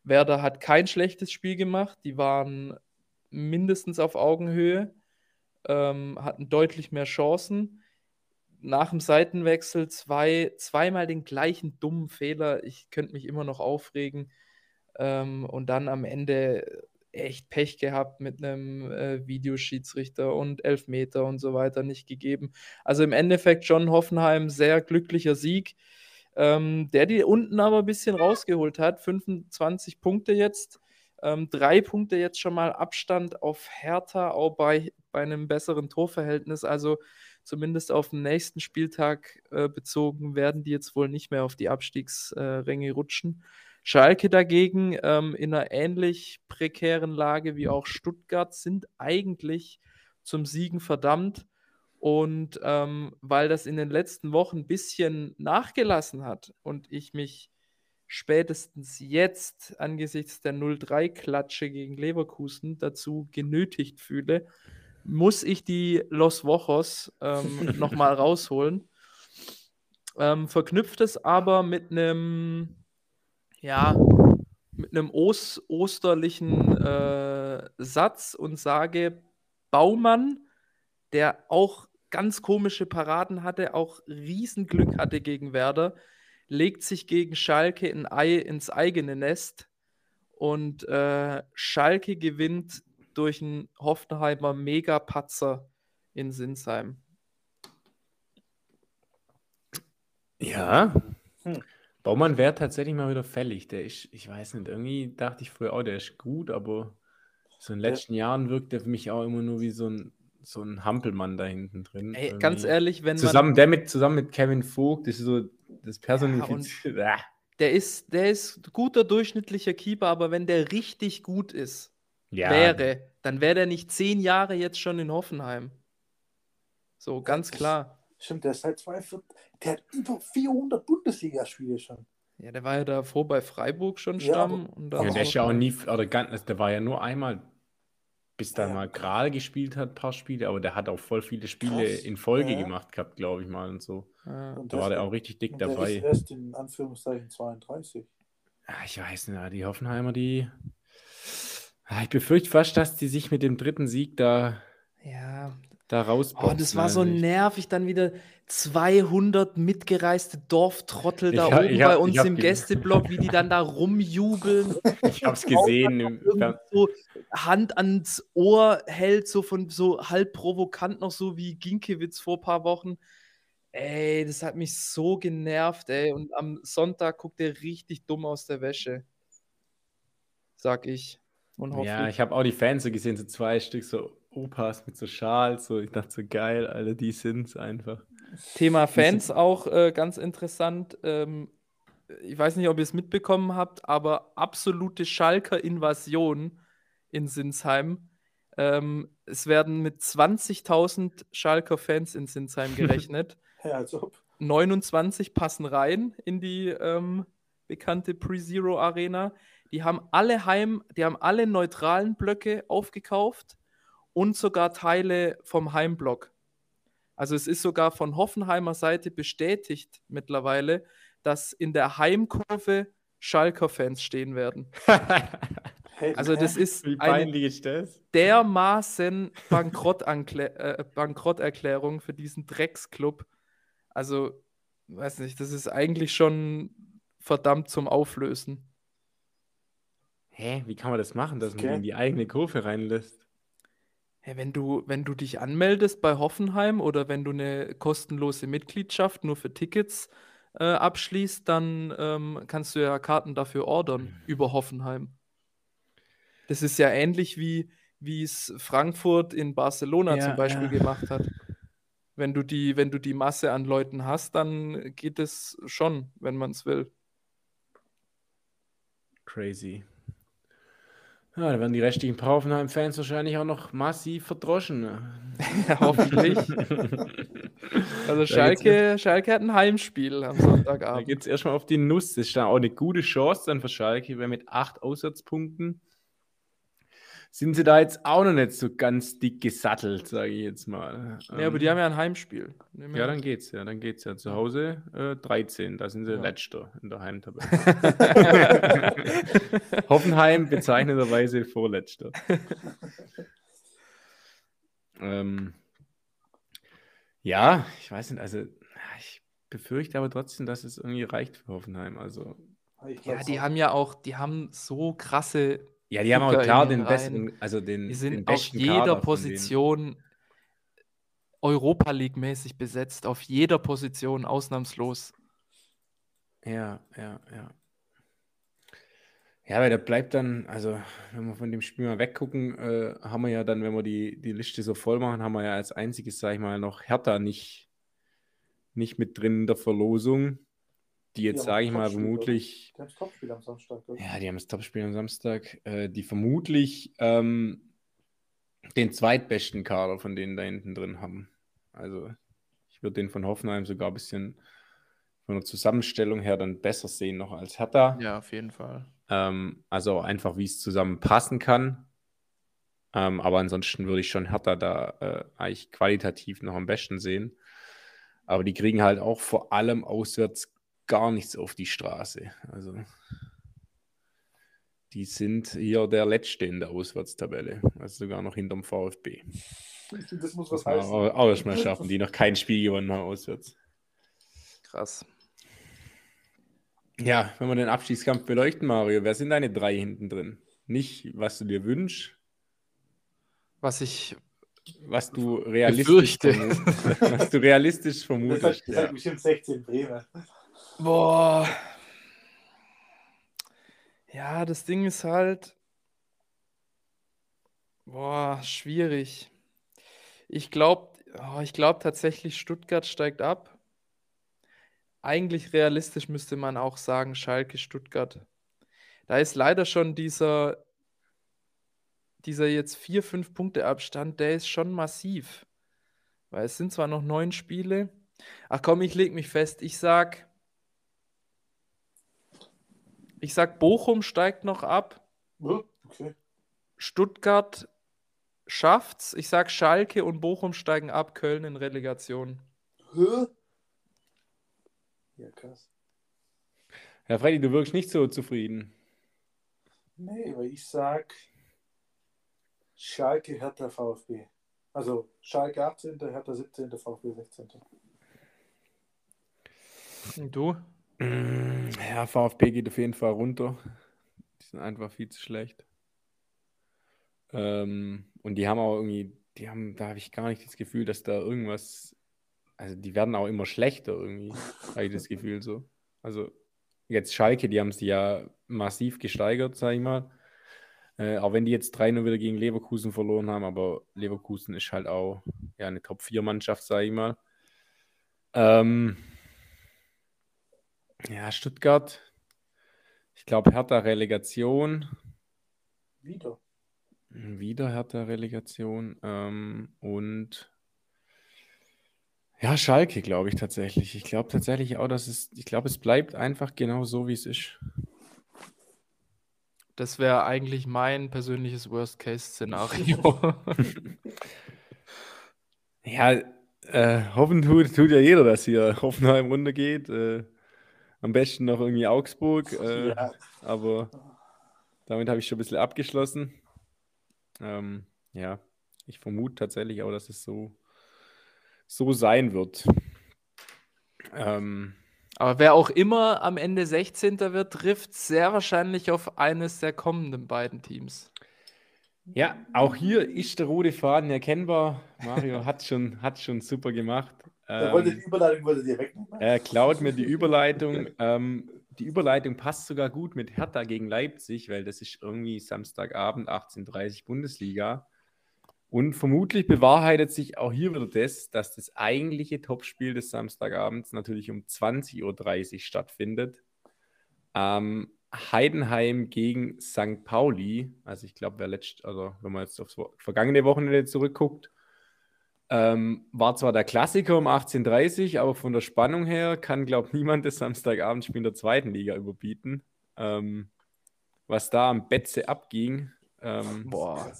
Werder hat kein schlechtes Spiel gemacht, die waren mindestens auf Augenhöhe, ähm, hatten deutlich mehr Chancen. Nach dem Seitenwechsel zwei, zweimal den gleichen dummen Fehler. Ich könnte mich immer noch aufregen. Ähm, und dann am Ende echt Pech gehabt mit einem äh, Videoschiedsrichter und Elfmeter und so weiter nicht gegeben. Also im Endeffekt John Hoffenheim sehr glücklicher Sieg, ähm, der die unten aber ein bisschen rausgeholt hat. 25 Punkte jetzt, ähm, drei Punkte jetzt schon mal Abstand auf Hertha, auch bei, bei einem besseren Torverhältnis. Also zumindest auf den nächsten Spieltag äh, bezogen werden die jetzt wohl nicht mehr auf die Abstiegsränge äh, rutschen. Schalke dagegen ähm, in einer ähnlich prekären Lage wie auch Stuttgart sind eigentlich zum Siegen verdammt. Und ähm, weil das in den letzten Wochen ein bisschen nachgelassen hat und ich mich spätestens jetzt angesichts der 0-3-Klatsche gegen Leverkusen dazu genötigt fühle, muss ich die Los Wochos ähm, nochmal rausholen. Ähm, verknüpft es aber mit einem, ja, mit einem Os osterlichen äh, Satz und sage, Baumann, der auch ganz komische Paraden hatte, auch Riesenglück hatte gegen Werder, legt sich gegen Schalke ein Ei ins eigene Nest und äh, Schalke gewinnt durch einen Hoffenheimer Megapatzer in Sinsheim. Ja. Hm. Baumann wäre tatsächlich mal wieder fällig. Der ist, ich weiß nicht, irgendwie dachte ich früher, oh, der ist gut, aber so in den letzten ja. Jahren wirkt er für mich auch immer nur wie so ein, so ein Hampelmann da hinten drin. Ey, ganz ehrlich, wenn zusammen, man. Der mit, zusammen mit Kevin Vogt, das ist so das Personifiziert. Ja, der ist, der ist guter durchschnittlicher Keeper, aber wenn der richtig gut ist, ja. wäre, dann wäre der nicht zehn Jahre jetzt schon in Hoffenheim. So, ganz klar. Stimmt, der ist seit 2014. Der hat über 400 Bundesligaspiele schon. Ja, der war ja davor bei Freiburg schon Stamm. Ja, und ja der ist ja auch nie, oder ganz, der war ja nur einmal, bis da ja, mal gerade gespielt hat, ein paar Spiele, aber der hat auch voll viele Spiele Krass. in Folge ja. gemacht gehabt, glaube ich mal und so. Und da war der auch richtig dick dabei. Der ist erst in Anführungszeichen 32. Ja, ich weiß nicht, die Hoffenheimer, die. Ich befürchte fast, dass die sich mit dem dritten Sieg da ja, da rausboxen. Oh, das war so nervig, dann wieder 200 mitgereiste Dorftrottel da hab, oben hab, bei uns im Gästeblock, wie die dann da rumjubeln. Ich hab's gesehen. so Hand ans Ohr hält, so von so halb provokant noch so wie Ginkiewicz vor ein paar Wochen. Ey, das hat mich so genervt, ey. Und am Sonntag guckt er richtig dumm aus der Wäsche. Sag ich. Ja, ich habe auch die Fans so gesehen, so zwei Stück, so Opas mit so Schals, so ich dachte so geil, Alter, die sind's einfach. Thema Fans auch äh, ganz interessant. Ähm, ich weiß nicht, ob ihr es mitbekommen habt, aber absolute Schalker-Invasion in Sinsheim. Ähm, es werden mit 20.000 Schalker-Fans in Sinsheim gerechnet. ja, als ob. 29 passen rein in die ähm, bekannte Pre-Zero Arena. Die haben alle Heim, die haben alle neutralen Blöcke aufgekauft und sogar Teile vom Heimblock. Also es ist sogar von Hoffenheimer Seite bestätigt mittlerweile, dass in der Heimkurve Schalker-Fans stehen werden. also das ist Wie ist das? dermaßen äh, Bankrotterklärung für diesen Drecksclub. Also, weiß nicht, das ist eigentlich schon verdammt zum Auflösen. Hä, wie kann man das machen, dass man okay. in die eigene Kurve reinlässt? Hey, wenn du, wenn du dich anmeldest bei Hoffenheim oder wenn du eine kostenlose Mitgliedschaft nur für Tickets äh, abschließt, dann ähm, kannst du ja Karten dafür ordern über Hoffenheim. Das ist ja ähnlich wie wie es Frankfurt in Barcelona ja, zum Beispiel ja. gemacht hat. Wenn du, die, wenn du die Masse an Leuten hast, dann geht es schon, wenn man es will. Crazy. Ja, da werden die restlichen Paufenheim-Fans wahrscheinlich auch noch massiv verdroschen. ja, hoffentlich. also Schalke, Schalke hat ein Heimspiel am Sonntagabend. Da geht es erstmal auf die Nuss. Das ist dann auch eine gute Chance dann für Schalke, weil mit acht Auswärtspunkten sind sie da jetzt auch noch nicht so ganz dick gesattelt, sage ich jetzt mal. Ja, aber die haben ja ein Heimspiel. Ja, dann geht's ja. Dann geht's ja. Zu Hause äh, 13, da sind sie ja. letzter in der Heimtabelle. Hoffenheim bezeichnenderweise vorletzter. ähm, ja, ich weiß nicht, also ich befürchte aber trotzdem, dass es irgendwie reicht für Hoffenheim. Also ja, die haben ja auch, die haben so krasse ja, die haben auch klar den besten, also den, die sind den auf jeder Position Europa League mäßig besetzt, auf jeder Position ausnahmslos. Ja, ja, ja. Ja, weil da bleibt dann, also wenn wir von dem Spiel mal weggucken, äh, haben wir ja dann, wenn wir die, die Liste so voll machen, haben wir ja als einziges, sag ich mal, noch Hertha nicht, nicht mit drin in der Verlosung die jetzt, sage ich mal, vermutlich. Die haben das Topspiel am Samstag. Oder? Ja, die haben das Topspiel am Samstag. Äh, die vermutlich ähm, den zweitbesten Kader von denen da hinten drin haben. Also, ich würde den von Hoffenheim sogar ein bisschen von der Zusammenstellung her dann besser sehen noch als Hertha. Ja, auf jeden Fall. Ähm, also einfach, wie es zusammen passen kann. Ähm, aber ansonsten würde ich schon Hertha da äh, eigentlich qualitativ noch am besten sehen. Aber die kriegen halt auch vor allem auswärts gar nichts auf die Straße. Also die sind hier der Letzte in der Auswärtstabelle, also sogar noch hinterm VfB. Das muss was Das heißen. auch, auch erstmal schaffen, die noch kein Spiel gewonnen haben auswärts. Krass. Ja, wenn wir den Abstiegskampf beleuchten, Mario, wer sind deine drei hinten drin? Nicht, was du dir wünschst, Was ich was du realistisch, Befürchte. vermut- was du realistisch Das vermutest. das Ja. sagt bestimmt 16 Bremer. Boah. Ja, das Ding ist halt. Boah, schwierig. Ich glaube, oh, ich glaube tatsächlich, Stuttgart steigt ab. Eigentlich realistisch müsste man auch sagen, Schalke, Stuttgart. Da ist leider schon dieser, dieser jetzt vier, fünf Punkte Abstand, der ist schon massiv. Weil es sind zwar noch neun Spiele. Ach komm, ich leg mich fest. Ich sag, ich sag, Bochum steigt noch ab. Okay. Stuttgart schafft's. Ich sag, Schalke und Bochum steigen ab. Köln in Relegation. Hä? Ja, krass. Herr Freddy, du wirkst nicht so zufrieden. Nee, weil ich sag Schalke, Hertha, VfB. Also Schalke 18., Hertha 17., VfB 16. Und du? Ja, VfB geht auf jeden Fall runter. Die sind einfach viel zu schlecht. Ähm, und die haben auch irgendwie, die haben, da habe ich gar nicht das Gefühl, dass da irgendwas, also die werden auch immer schlechter irgendwie, habe ich das Gefühl so. Also jetzt Schalke, die haben sie ja massiv gesteigert, sage ich mal. Äh, auch wenn die jetzt 3-0 wieder gegen Leverkusen verloren haben, aber Leverkusen ist halt auch ja, eine Top-4-Mannschaft, sage ich mal. Ähm, ja, Stuttgart. Ich glaube, Hertha Relegation. Wieder. Wieder Hertha Relegation. Ähm, und ja, Schalke, glaube ich tatsächlich. Ich glaube tatsächlich auch, dass es, ich glaube, es bleibt einfach genau so, wie es ist. Das wäre eigentlich mein persönliches Worst-Case-Szenario. Ja, äh, hoffen tut, tut ja jeder, dass hier Hoffenheim runtergeht. Äh, am besten noch irgendwie Augsburg. Äh, ja. Aber damit habe ich schon ein bisschen abgeschlossen. Ähm, ja, ich vermute tatsächlich auch, dass es so, so sein wird. Ähm, Aber wer auch immer am Ende 16. wird, trifft sehr wahrscheinlich auf eines der kommenden beiden Teams. ja, auch hier ist der rote Faden erkennbar. Mario hat schon, hat schon super gemacht. Er wollte die Ähm, Überleitung wollte dir wegnehmen. er klaut mir die Überleitung. Ähm, die Überleitung passt sogar gut mit Hertha gegen Leipzig, weil das ist irgendwie Samstagabend 18.30 Uhr Bundesliga. Und vermutlich bewahrheitet sich auch hier wieder das, dass das eigentliche Topspiel des Samstagabends natürlich um 20.30 Uhr stattfindet. Ähm, Heidenheim gegen St. Pauli. Also ich glaube, wer letzt, also wenn man jetzt aufs vergangene Wochenende zurückguckt, ähm, war zwar der Klassiker um 18.30 Uhr, aber von der Spannung her kann, glaube ich, niemand das Samstagabendspiel in der zweiten Liga überbieten. Ähm, was da am Betze abging. Ähm, Boah.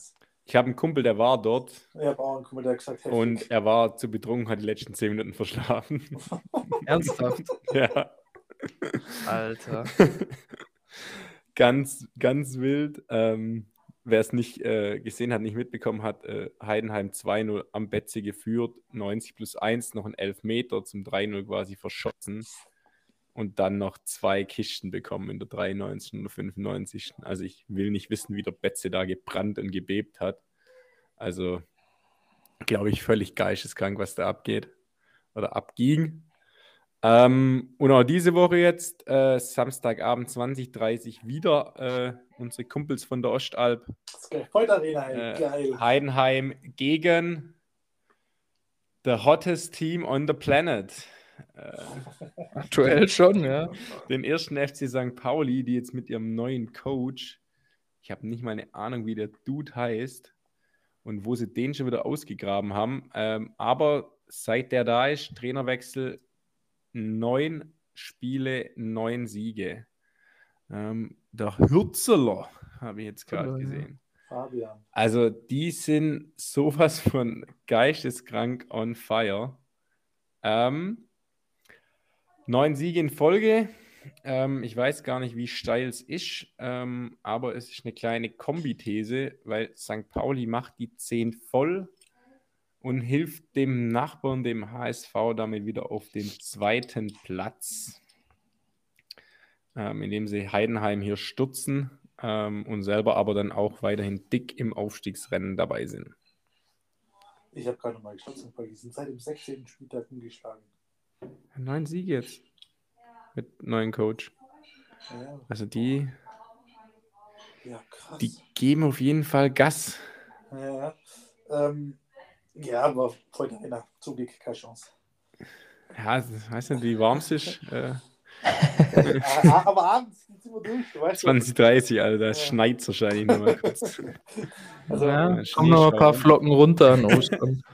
ich habe einen Kumpel, der war dort Ich habe auch einen Kumpel, der hat gesagt, heftig. und er war zu betrunken, hat die letzten zehn Minuten verschlafen. Ernsthaft? ja, Alter. ganz, ganz wild. Ähm, Wer es nicht äh, gesehen hat, nicht mitbekommen hat, äh, Heidenheim 2-0 am Betze geführt, 90 plus 1, noch ein Elfmeter zum 3-0 quasi verschossen und dann noch zwei Kisten bekommen in der 93. und der 95. Also ich will nicht wissen, wie der Betze da gebrannt und gebebt hat. Also glaube ich völlig geisteskrank, was da abgeht oder abging. Ähm, und auch diese Woche jetzt, äh, Samstagabend 20.30 wieder äh, unsere Kumpels von der Ostalb Das ist geil. Heute Arena, äh, geil. Heidenheim gegen the hottest team on the planet. Äh, Aktuell schon, ja. den ersten FC St. Pauli, die jetzt mit ihrem neuen Coach, ich habe nicht mal eine Ahnung, wie der Dude heißt und wo sie den schon wieder ausgegraben haben. Ähm, aber seit der da ist, Trainerwechsel, neun Spiele, neun Siege. Ähm, der Hürzeler habe ich jetzt gerade gesehen. Fabian. Also, die sind sowas von geisteskrank on fire. Ähm, neun Siege in Folge. Ähm, ich weiß gar nicht, wie steil es ist, ähm, aber es ist eine kleine Kombithese, weil St. Pauli macht die 10 voll und hilft dem Nachbarn, dem HSV, damit wieder auf den zweiten Platz, ähm, indem sie Heidenheim hier stutzen ähm, und selber aber dann auch weiterhin dick im Aufstiegsrennen dabei sind. Ich habe gerade mal geschaut, St. Pauli die sind seit dem 16. Spieltag umgeschlagen. Neun Siege jetzt mit neuen Coach. Ja, Also die, ja krass. die geben auf jeden Fall Gas. Ja, ja. Ähm, ja, aber heute einer Zugig keine Chance. Ja, das heißt nicht, wie warm es ist. Äh, aber abends sind wir durch, du weißt 2030, Alter, da Ja. schneit es wahrscheinlich nochmal kurz. Also, ja, äh, kommen noch ein paar. Flocken runter an Ostern.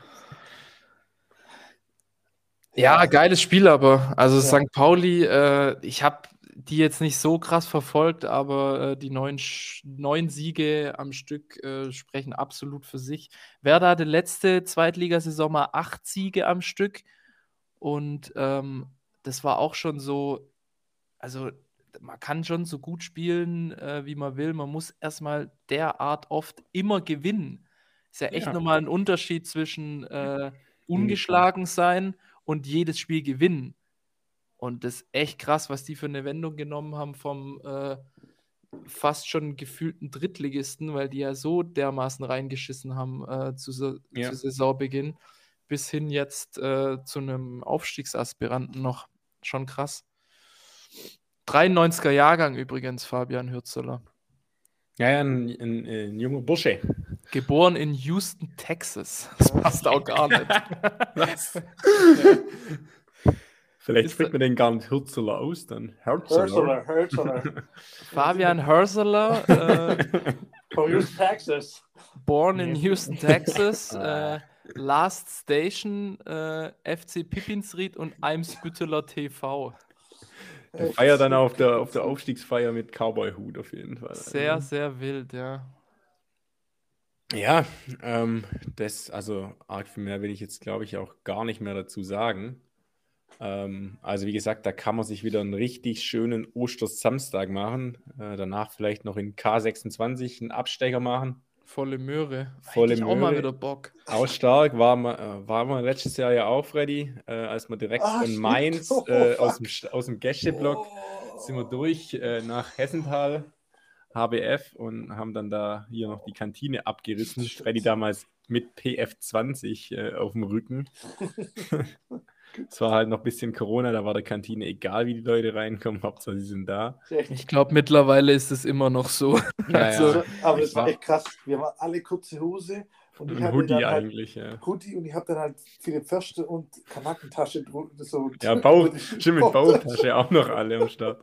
ja, geiles Spiel aber. Also Ja. St. Pauli, äh, ich habe die jetzt nicht so krass verfolgt, aber äh, die neun, neun Siege am Stück äh, sprechen absolut für sich. Werder hatte letzte Zweitligasaison mal acht Siege am Stück und ähm, das war auch schon so, also man kann schon so gut spielen, äh, wie man will. Man muss erstmal derart oft immer gewinnen. Ist ja echt Ja. nochmal ein Unterschied zwischen äh, ungeschlagen sein und jedes Spiel gewinnen. Und das ist echt krass, was die für eine Wendung genommen haben vom äh, fast schon gefühlten Drittligisten, weil die ja so dermaßen reingeschissen haben äh, zu, Ja. zu Saisonbeginn, bis hin jetzt äh, zu einem Aufstiegsaspiranten noch. Schon krass. 93er Jahrgang übrigens, Fabian Hürzeler. Ja, ja, ein, ein, ein junger Bursche. Geboren in Houston, Texas. Das passt auch gar nicht. Vielleicht spricht man den gar nicht Hürzeler aus, dann Hürzeler. Hörseler. Fabian Hürzeler, äh, From Houston, Texas. born in Houston, Texas. Ah. Äh, Last Station, äh, FC Pippinsried und Eimsbütteler TV. Der feiert dann auf der, auf der Aufstiegsfeier mit Cowboy-Hut auf jeden Fall. Sehr, sehr wild, ja. Ja, ähm, das, also arg viel mehr will ich jetzt, glaube ich, auch gar nicht mehr dazu sagen. Ähm, also wie gesagt, da kann man sich wieder einen richtig schönen Ostersamstag machen. Äh, danach vielleicht noch in K26 einen Abstecher machen. Volle Möhre. Volle Hätte ich auch mal Möhre. wieder Bock. Auch stark, war man, äh, war man letztes Jahr ja auch, Freddy, äh, als wir direkt Ah, von. Mainz Oh, äh, aus, dem, aus dem Gästeblock Oh. sind wir durch äh, nach Hessenthal, HBF und haben dann da hier noch die Kantine abgerissen. Freddy damals mit PF20 äh, auf dem Rücken. Es war halt noch ein bisschen Corona, da war der Kantine egal, wie die Leute reinkommen, Hauptsache sie sind da. Ich glaube, mittlerweile ist es immer noch so. Ja, Also, ja. Aber das Es war echt krass. Wir haben alle kurze Hose und ich Ein hatte Hoodie dann halt eigentlich, ja. Hoodie und ich habe dann halt viele Förste und Kanackentasche drunter. So Ja, Bau, stimmt, mit Bautasche auch noch alle am Start.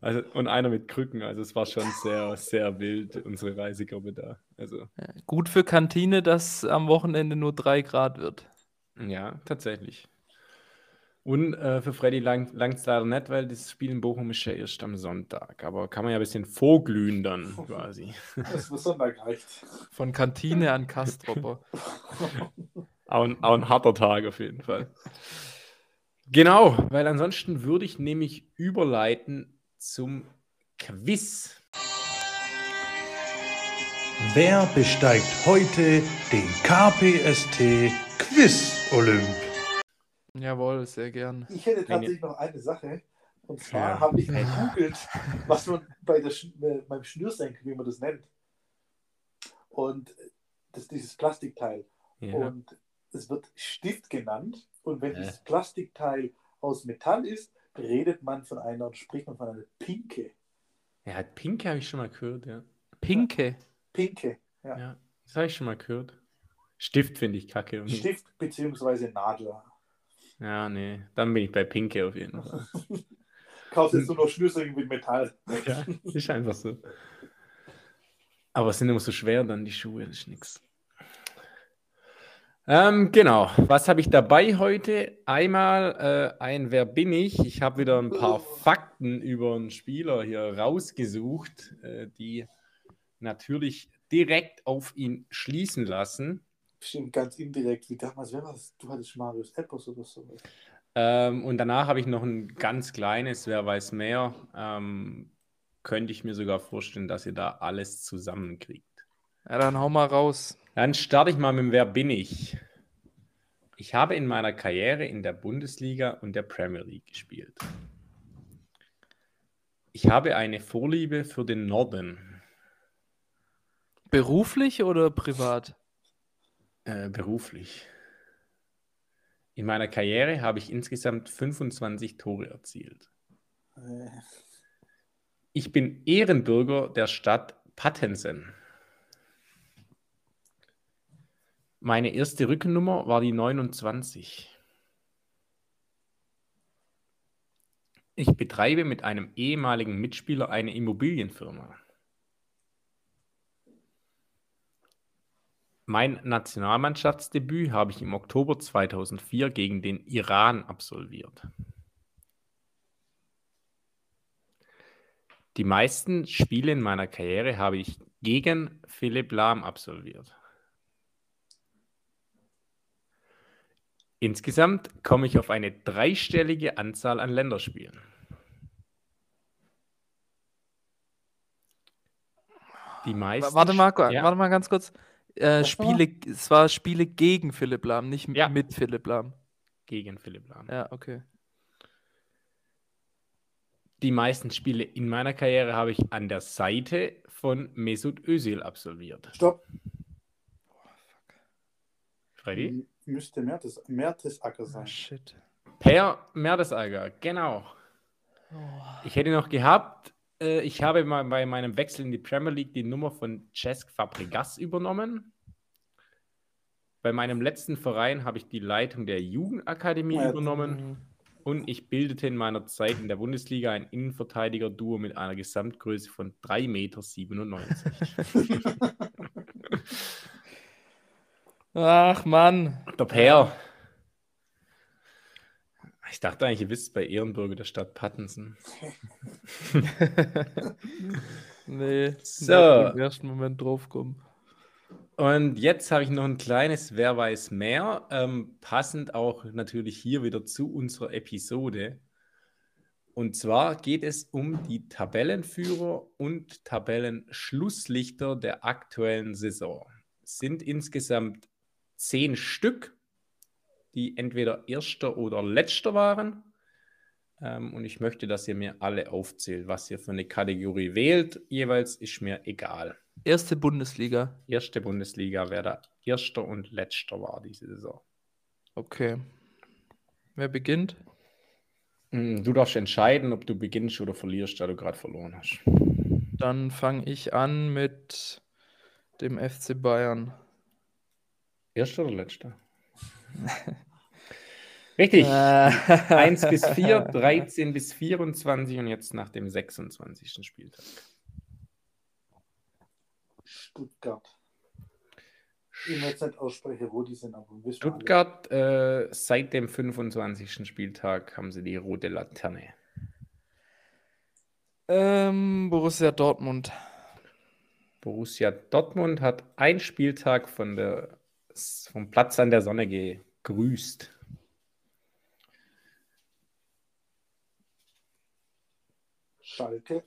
Also, und einer mit Krücken, also es war schon sehr, sehr wild, unsere Reisegruppe da. Also, gut für Kantine, dass am Wochenende nur 3 Grad wird. ja, tatsächlich. Und äh, für Freddy lang langt es leider nicht, weil das Spiel in Bochum ist ja erst am Sonntag. Aber kann man ja ein bisschen vorglühen dann quasi. Das für Sonntag reicht. Von Kantine an Kastropper. Auch ein, auch ein harter Tag auf jeden Fall. Genau, weil ansonsten würde ich nämlich überleiten zum Quiz. Wer besteigt heute den KPST Quiz Olymp? Jawohl, sehr gern. Ich hätte tatsächlich noch eine Sache. Und zwar Ja. habe ich gegoogelt, was man bei der, Sch- äh, beim Schnürsenkel, wie man das nennt. Und das ist dieses Plastikteil. Ja. Und es wird Stift genannt. Und wenn Äh. dieses Plastikteil aus Metall ist, redet man von einer, spricht man von einer Pinke. Ja, Pinke habe ich schon mal gehört, ja. Pinke. Pinke. Ja. Ja, das habe ich schon mal gehört. Stift finde ich kacke. irgendwie. Stift bzw. Nadel. Ja, nee, dann bin ich bei Pinke auf jeden Fall. Kaufst jetzt nur noch Schnürsenkel mit Metall. ja, ist einfach so. Aber es sind immer so schwer dann die Schuhe, das ist nix. Ähm, genau, was habe ich dabei heute? Einmal äh, ein Wer bin ich? Ich habe wieder ein paar Fakten über einen Spieler hier rausgesucht, äh, die natürlich direkt auf ihn schließen lassen. Bestimmt ganz indirekt, wie damals, wer war das? Du hattest Marius Eppers oder so. Ähm, und danach habe ich noch ein ganz kleines, wer weiß mehr. Ähm, könnte ich mir sogar vorstellen, dass ihr da alles zusammenkriegt. Ja, dann hau mal raus. Dann starte ich mal mit Wer bin ich? Ich habe in meiner Karriere in der Bundesliga und der Premier League gespielt. Ich habe eine Vorliebe für den Norden. Beruflich oder privat? Äh, beruflich. In meiner Karriere habe ich insgesamt 25 Tore erzielt. Äh, Ich bin Ehrenbürger der Stadt Pattensen. Meine erste Rückennummer war die 29. Ich betreibe mit einem ehemaligen Mitspieler eine Immobilienfirma. Mein Nationalmannschaftsdebüt habe ich im Oktober 2004 gegen den Iran absolviert. Die meisten Spiele in meiner Karriere habe ich gegen Philipp Lahm absolviert. Insgesamt komme ich auf eine dreistellige Anzahl an Länderspielen. Die meisten Warte mal, Ja. warte mal ganz kurz. Äh, war? Spiele, es war Spiele gegen Philipp Lahm, nicht Ja. mit Philipp Lahm. gegen Philipp Lahm. Ja, okay. Die meisten Spiele in meiner Karriere habe ich an der Seite von Mesut Özil absolviert. Stopp. Freddy? M- Müsste Mertes, Mertesacker sein. shit. Per Mertesacker, genau. Ich hätte noch gehabt, äh, ich habe mal bei meinem Wechsel in die Premier League die Nummer von Cesc Fabregas übernommen. Bei meinem letzten Verein habe ich die Leitung der Jugendakademie Ja, übernommen und ich bildete in meiner Zeit in der Bundesliga ein Innenverteidiger-Duo mit einer Gesamtgröße von 3,97 Meter. Ach, Mann. Der Per. Ich dachte eigentlich, ihr wisst bei Ehrenbürger der Stadt Pattensen. Nee, So. im ersten Moment draufkommen. Und jetzt habe ich noch ein kleines Wer weiß mehr, ähm, passend auch natürlich hier wieder zu unserer Episode. Und zwar geht es um die Tabellenführer und Tabellenschlusslichter der aktuellen Saison. Es sind insgesamt zehn Stück, die entweder erster oder letzter waren. Ähm, und ich möchte, dass ihr mir alle aufzählt, was ihr für eine Kategorie wählt. Jeweils ist mir egal Erste Bundesliga. erste Bundesliga, wer da erster und letzter war diese Saison. Okay. Wer beginnt? Mm, Du darfst entscheiden, ob du beginnst oder verlierst, da du gerade verloren hast. Dann fange ich an mit dem FC Bayern. Erster oder letzter? Richtig. Äh. 1 bis 4, 13 bis 24 und jetzt nach dem 26. Spieltag. Stuttgart. Ich will jetzt nicht aussprechen, wo die sind, aber. Stuttgart, äh, seit dem 25. Spieltag haben sie die rote Laterne. Ähm, Borussia Dortmund. Borussia Dortmund hat einen Spieltag von der, vom Platz an der Sonne gegrüßt. Schalke.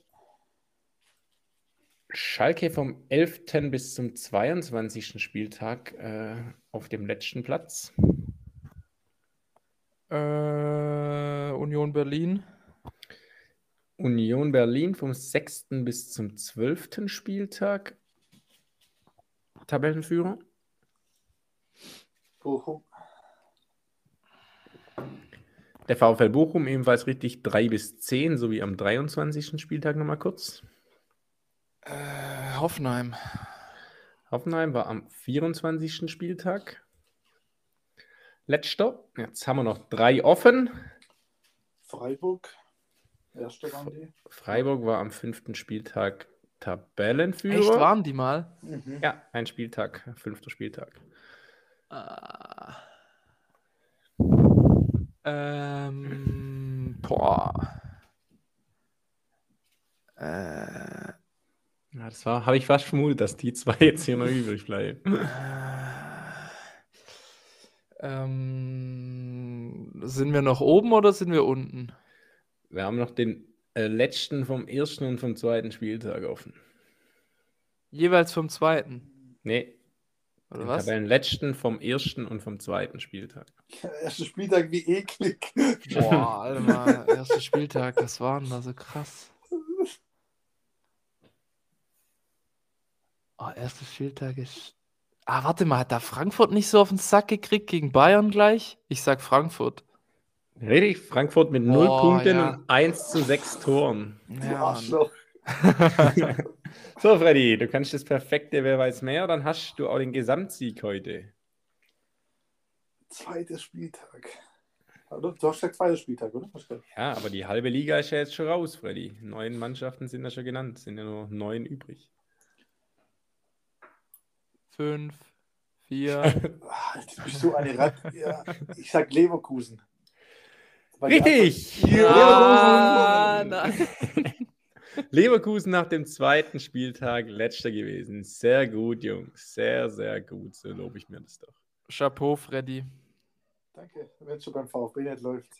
Schalke vom 11. bis zum 22. Spieltag äh, auf dem letzten Platz. Äh, Union Berlin. Union Berlin vom 6. bis zum 12. Spieltag. Tabellenführer. Bochum. Der VfL Bochum ebenfalls richtig 3 bis 10, sowie am 23. Spieltag nochmal kurz. Äh, Hoffenheim. Hoffenheim war am 24. Spieltag. Letzter. Jetzt haben wir noch drei offen. Freiburg. Erste waren die. Freiburg war am fünften Spieltag Tabellenführer. Echt, waren die mal? Mhm. Ja, ein Spieltag, fünfter Spieltag. Ah. Ähm, boah. Äh, Ja, das war, habe ich fast vermutet, dass die zwei jetzt hier noch übrig bleiben. Ähm, sind wir noch oben oder sind wir unten? Wir haben noch den äh, letzten vom ersten und vom zweiten Spieltag offen. Jeweils vom zweiten. Nee, Oder den was? Tabellenletzten vom ersten und vom zweiten Spieltag. Erster Spieltag, wie eklig. Boah, Alter, erster Spieltag, das war denn da so krass. Oh, erster Spieltag ist. Ah, warte mal, hat da Frankfurt nicht so auf den Sack gekriegt gegen Bayern gleich? Ich sag Frankfurt. Richtig, Frankfurt mit 0 Oh, Punkten ja. und 1 zu 6 Toren. Ja. Arschloch. So, Freddy, du kannst das perfekte Wer weiß mehr, dann hast du auch den Gesamtsieg heute. Zweiter Spieltag. Oder? Du hast gesagt zweiter Spieltag, oder? Du? Ja, aber die halbe Liga ist ja jetzt schon raus, Freddy. Neun Mannschaften sind ja schon genannt, sind ja nur neun übrig. Fünf, vier. Du bist so eine Rat. Ja, ich sag Leverkusen. Richtig! Ah, Leverkusen! Leverkusen nach dem zweiten Spieltag letzter gewesen. Sehr gut, Jungs. Sehr, sehr gut. So lobe ich mir das doch. Chapeau, Freddy. Danke, wenn es schon beim VfB nicht läuft.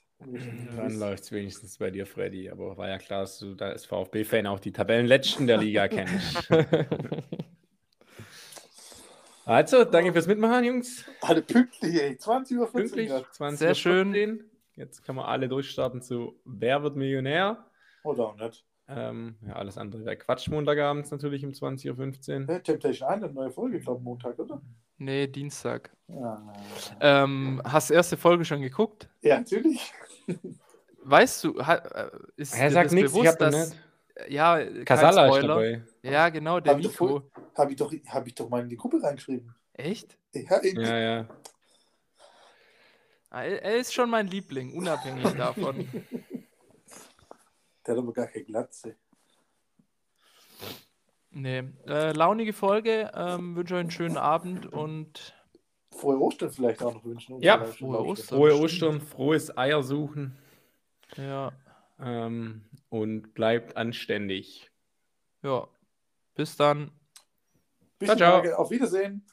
Dann läuft es wenigstens bei dir, Freddy. Aber war ja klar, dass du da als VfB-Fan auch die Tabellenletzten der Liga kennst. Also, danke fürs Mitmachen, Jungs. Alle pünktlich, ey. 20 Uhr 14 Pünktlich, Grad. 20 Sehr Uhr schön. 14. Jetzt können wir alle durchstarten zu Wer wird Millionär? Oder auch nicht. Ähm, ja, alles andere wäre Quatsch Montagabends natürlich um 20.15 Uhr. Ja, Temptation 1, eine neue Folge, glaube ich, Montag, oder? Nee, Dienstag. Ja, Ähm, hast erste Folge schon geguckt? ja natürlich. Weißt du, ha, äh, ist Er sagt das nichts, ich bewusst, hab doch dass, nicht. ja, kein Casala ist dabei. Ja, genau, der Hab ich doch Nico. Habe ich, doch, hab ich doch mal in die Gruppe reingeschrieben. Echt? Ja, Ja, ja. Ah, Er er ist schon mein Liebling, unabhängig davon. Der hat aber gar keine Glatze. Nee, äh, launige Folge. Ähm, wünsche euch einen schönen Abend und Frohe Ostern vielleicht auch noch wünschen. Ja, frohe mal. Ostern. Frohe. Ostern, frohes Eier suchen ja, ähm, und bleibt anständig. ja. Bis dann. Bis Ciao, die ciao. Tage. Auf Wiedersehen.